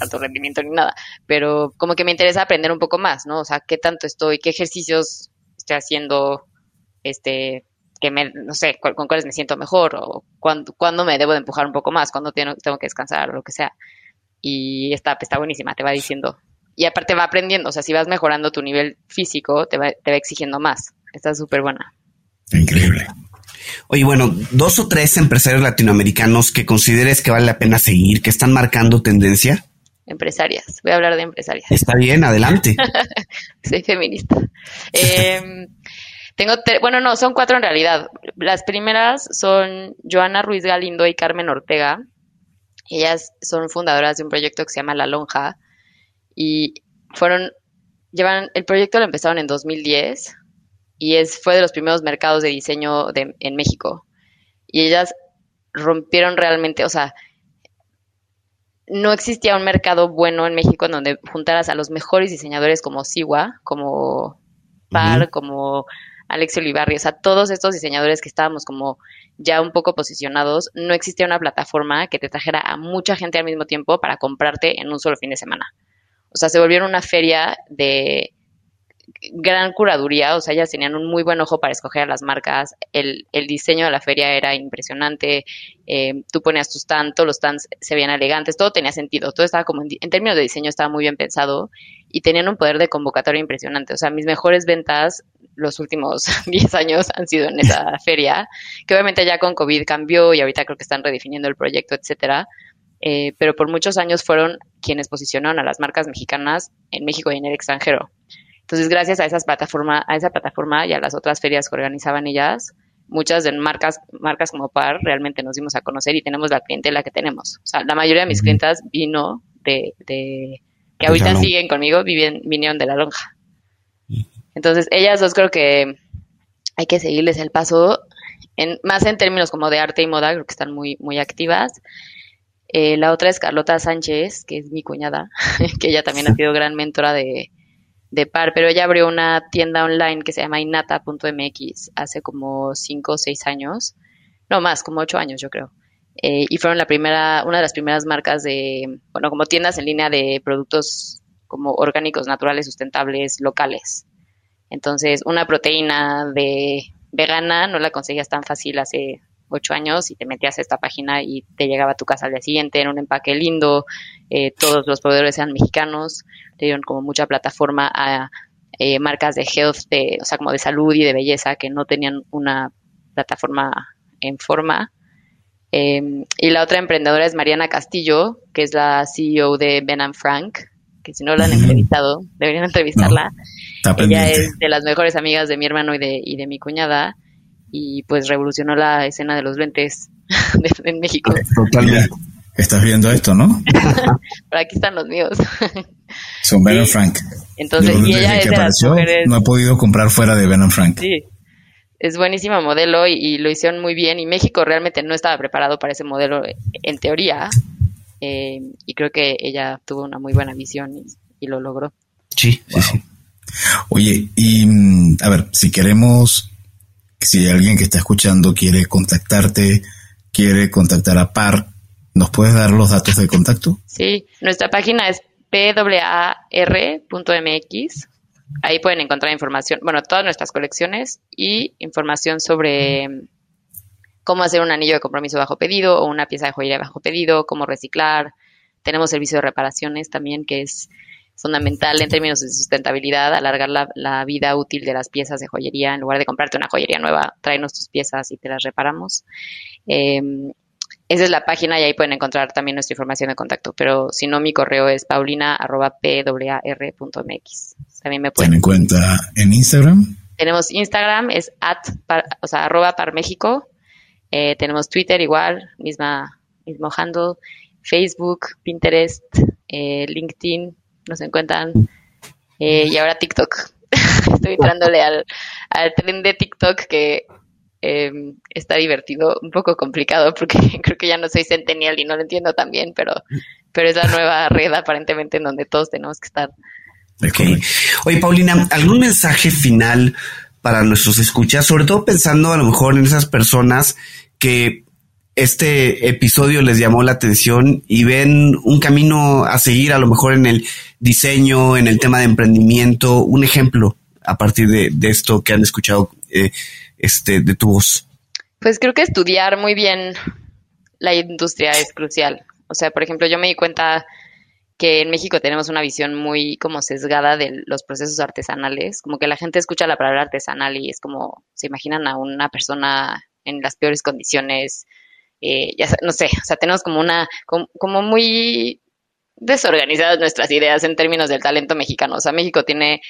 alto rendimiento ni nada, pero como que me interesa aprender un poco más, ¿no? O sea, qué tanto estoy, qué ejercicios estoy haciendo, este, que me, no sé, con, cuáles me siento mejor o cuándo, cuándo, me debo de empujar un poco más, cuándo tengo, tengo que descansar o lo que sea. Y está, está buenísima, te va diciendo. Y aparte va aprendiendo, o sea, si vas mejorando tu nivel físico, te va, te va exigiendo más. Está súper buena. Increíble. Oye, bueno, dos o tres empresarios latinoamericanos que consideres que vale la pena seguir, que están marcando tendencia. Empresarias, voy a hablar de empresarias. Está bien, adelante. Soy feminista. Em, tengo, bueno, no, son cuatro en realidad. Las primeras son Joana Ruiz Galindo y Carmen Ortega. Ellas son fundadoras de un proyecto que se llama La Lonja y fueron, llevan, el proyecto lo empezaron en 2010 y es, fue de los primeros mercados de diseño de, en México. Y ellas rompieron realmente, o sea, no existía un mercado bueno en México en donde juntaras a los mejores diseñadores como Siwa, como Par, como Alex Olivarri, o sea, todos estos diseñadores que estábamos como ya un poco posicionados, no existía una plataforma que te trajera a mucha gente al mismo tiempo para comprarte en un solo fin de semana. O sea, se volvieron una feria de gran curaduría, o sea, ellas tenían un muy buen ojo para escoger a las marcas, el, el diseño de la feria era impresionante, eh, tú ponías tus stands, todos los stands se veían elegantes, todo tenía sentido, todo estaba como, en, en, términos de diseño estaba muy bien pensado y tenían un poder de convocatoria impresionante, o sea, mis mejores ventas los últimos 10 años han sido en esa feria, que obviamente ya con COVID cambió y ahorita creo que están redefiniendo el proyecto, etcétera, eh, pero por muchos años fueron quienes posicionaron a las marcas mexicanas en México y en el extranjero. Entonces, gracias a esas plataforma, a esa plataforma y a las otras ferias que organizaban ellas, muchas de marcas, marcas como Par realmente nos dimos a conocer y tenemos la clientela que tenemos. O sea, la mayoría de mis clientas vino de, de que ahorita siguen conmigo, viven, vinieron de la lonja. Entonces, ellas dos creo que hay que seguirles el paso, en, más en términos como de arte y moda, creo que están muy, muy activas. Eh, la otra es Carlota Sánchez, que es mi cuñada, que ella también ha sido gran mentora de, de par, pero ella abrió una tienda online que se llama inata.mx hace como cinco o seis años, no más, como ocho años yo creo. Eh, y fueron la primera, una de las primeras marcas de, bueno, como tiendas en línea de productos como orgánicos, naturales, sustentables, locales. Entonces, una proteína de vegana no la conseguías tan fácil hace ocho años y te metías a esta página y te llegaba a tu casa al día siguiente en un empaque lindo, eh, todos los proveedores eran mexicanos, te dieron como mucha plataforma a eh, marcas de health, de, o sea, como de salud y de belleza que no tenían una plataforma en forma. Eh, y la otra emprendedora es Mariana Castillo, que es la CEO de Ben Frank, que si no la han entrevistado, deberían entrevistarla. No, Ella es de las mejores amigas de mi hermano y de, y de mi cuñada y pues revolucionó la escena de los lentes en México. Totalmente. Estás viendo esto, ¿no? Pero aquí están los míos. Son Ben Frank. Entonces, y ella es de apareció, mujeres... no he podido comprar fuera de Ben Frank. Sí. Es buenísima modelo y, y, lo hicieron muy bien y México realmente no estaba preparado para ese modelo en teoría eh, y creo que ella tuvo una muy buena visión y, y lo logró. Sí, wow. sí, sí. Oye, y mm, a ver, si queremos si alguien que está escuchando quiere contactarte, quiere contactar a PAR, ¿nos puedes dar los datos de contacto? Sí, nuestra página es pwar.mx. Ahí pueden encontrar información, bueno, todas nuestras colecciones y información sobre cómo hacer un anillo de compromiso bajo pedido o una pieza de joyería bajo pedido, cómo reciclar. Tenemos servicio de reparaciones también, que es fundamental en términos de sustentabilidad, alargar la, la, vida útil de las piezas de joyería. En lugar de comprarte una joyería nueva, tráenos tus piezas y te las reparamos. Eh, esa es la página y ahí pueden encontrar también nuestra información de contacto. Pero si no, mi correo es paulina.pwar.mx. También me pueden. ¿Ten en cuenta en Instagram? Tenemos Instagram, es at, par, o sea, arroba par México. Eh, tenemos Twitter igual, misma, mismo handle. Facebook, Pinterest, eh, LinkedIn, nos encuentran. Eh, y ahora TikTok. Estoy entrándole al, al tren de TikTok que eh, está divertido, un poco complicado porque creo que ya no soy centennial y no lo entiendo tan bien, pero, pero es la nueva red aparentemente en donde todos tenemos que estar. Okay. Oye, Paulina, ¿algún mensaje final para nuestros escuchas? Sobre todo pensando a lo mejor en esas personas que este episodio les llamó la atención y ven un camino a seguir a lo mejor en el diseño, en el tema de emprendimiento, un ejemplo a partir de, esto que han escuchado eh, este, de tu voz. Pues creo que estudiar muy bien la industria es crucial. O sea, por ejemplo, yo me di cuenta que en México tenemos una visión muy como sesgada de los procesos artesanales, como que la gente escucha la palabra artesanal y es como se imaginan a una persona en las peores condiciones, eh, ya no sé, o sea, tenemos como una, como, como, muy desorganizadas nuestras ideas en términos del talento mexicano. O sea, México tiene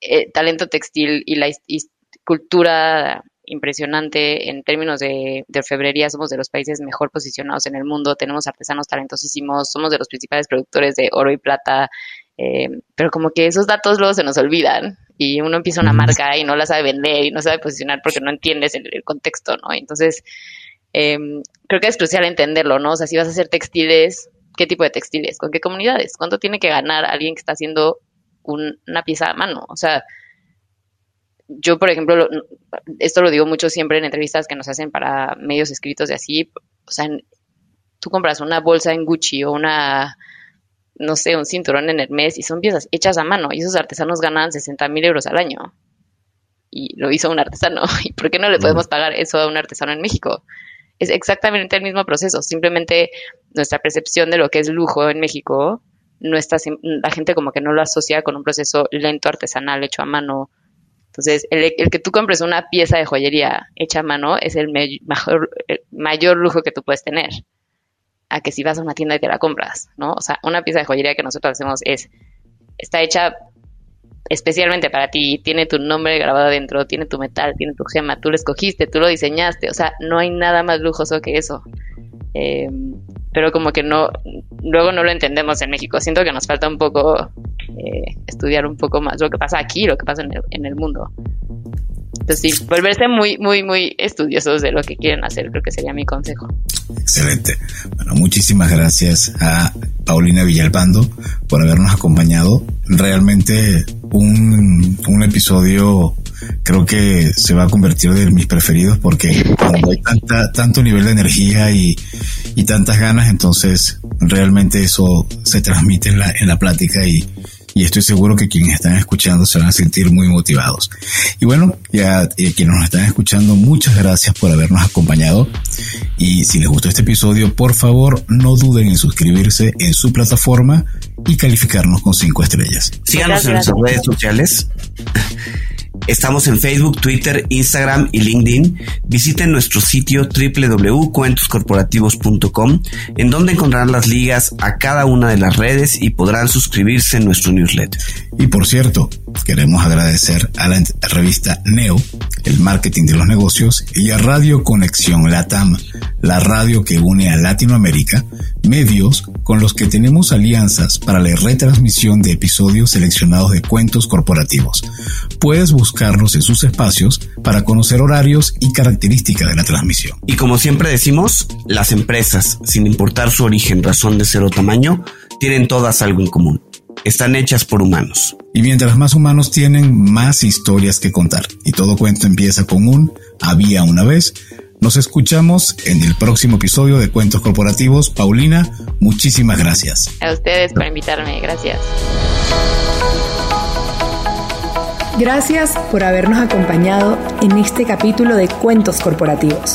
eh, talento textil y la y cultura impresionante en términos de, de, orfebrería. Somos de los países mejor posicionados en el mundo. Tenemos artesanos talentosísimos. Somos de los principales productores de oro y plata. Eh, pero como que esos datos luego se nos olvidan y uno empieza una marca y no la sabe vender y no sabe posicionar porque no entiendes el, el contexto, ¿no? Entonces, eh, creo que es crucial entenderlo, ¿no? O sea, si vas a hacer textiles, ¿qué tipo de textiles? ¿Con qué comunidades? ¿Cuánto tiene que ganar alguien que está haciendo un, una pieza a mano? O sea, yo, por ejemplo, lo, esto lo digo mucho siempre en entrevistas que nos hacen para medios escritos de así, o sea, tú compras una bolsa en Gucci o una no sé, un cinturón en el mes y son piezas hechas a mano y esos artesanos ganan 60 mil euros al año. Y lo hizo un artesano. ¿Y por qué no le podemos pagar eso a un artesano en México? Es exactamente el mismo proceso. Simplemente nuestra percepción de lo que es lujo en México no está, la gente como que no lo asocia con un proceso lento artesanal hecho a mano. Entonces, el, que tú compres una pieza de joyería hecha a mano es el, el mayor lujo que tú puedes tener a que si vas a una tienda y te la compras, ¿no? O sea, una pieza de joyería que nosotros hacemos es, está hecha especialmente para ti, tiene tu nombre grabado adentro, tiene tu metal, tiene tu gema, tú lo escogiste, tú lo diseñaste, o sea, no hay nada más lujoso que eso. Eh, pero como que no, luego no lo entendemos en México. Siento que nos falta un poco eh, estudiar un poco más lo que pasa aquí, lo que pasa en el, en el mundo. Entonces sí, volverse muy, muy, muy estudiosos de lo que quieren hacer, creo que sería mi consejo. Excelente. Bueno, muchísimas gracias a Paulina Villalpando por habernos acompañado. Realmente un, un episodio creo que se va a convertir de mis preferidos porque cuando hay tanta, tanto nivel de energía y, y tantas ganas, entonces realmente eso se transmite en la, en la plática y, y estoy seguro que quienes están escuchando se van a sentir muy motivados. Y bueno, ya eh, quienes nos están escuchando, muchas gracias por habernos acompañado. Y si les gustó este episodio, por favor, no duden en suscribirse en su plataforma y calificarnos con cinco estrellas. Síganos en nuestras redes sociales. Estamos en Facebook, Twitter, Instagram y LinkedIn. Visiten nuestro sitio www.cuentoscorporativos.com, en donde encontrarán las ligas a cada una de las redes y podrán suscribirse en nuestro newsletter. Y por cierto, queremos agradecer a la revista Neo, el marketing de los negocios, y a Radio Conexión Latam, la radio que une a Latinoamérica, medios con los que tenemos alianzas para la retransmisión de episodios seleccionados de cuentos corporativos. Puedes buscarlos en sus espacios para conocer horarios y características de la transmisión. Y como siempre decimos, las empresas, sin importar su origen, razón de ser o tamaño, tienen todas algo en común. Están hechas por humanos. Y mientras más humanos tienen, más historias que contar. Y todo cuento empieza con un había una vez. Nos escuchamos en el próximo episodio de Cuentos Corporativos. Paulina, muchísimas gracias. A ustedes por invitarme, gracias. Gracias por habernos acompañado en este capítulo de Cuentos Corporativos.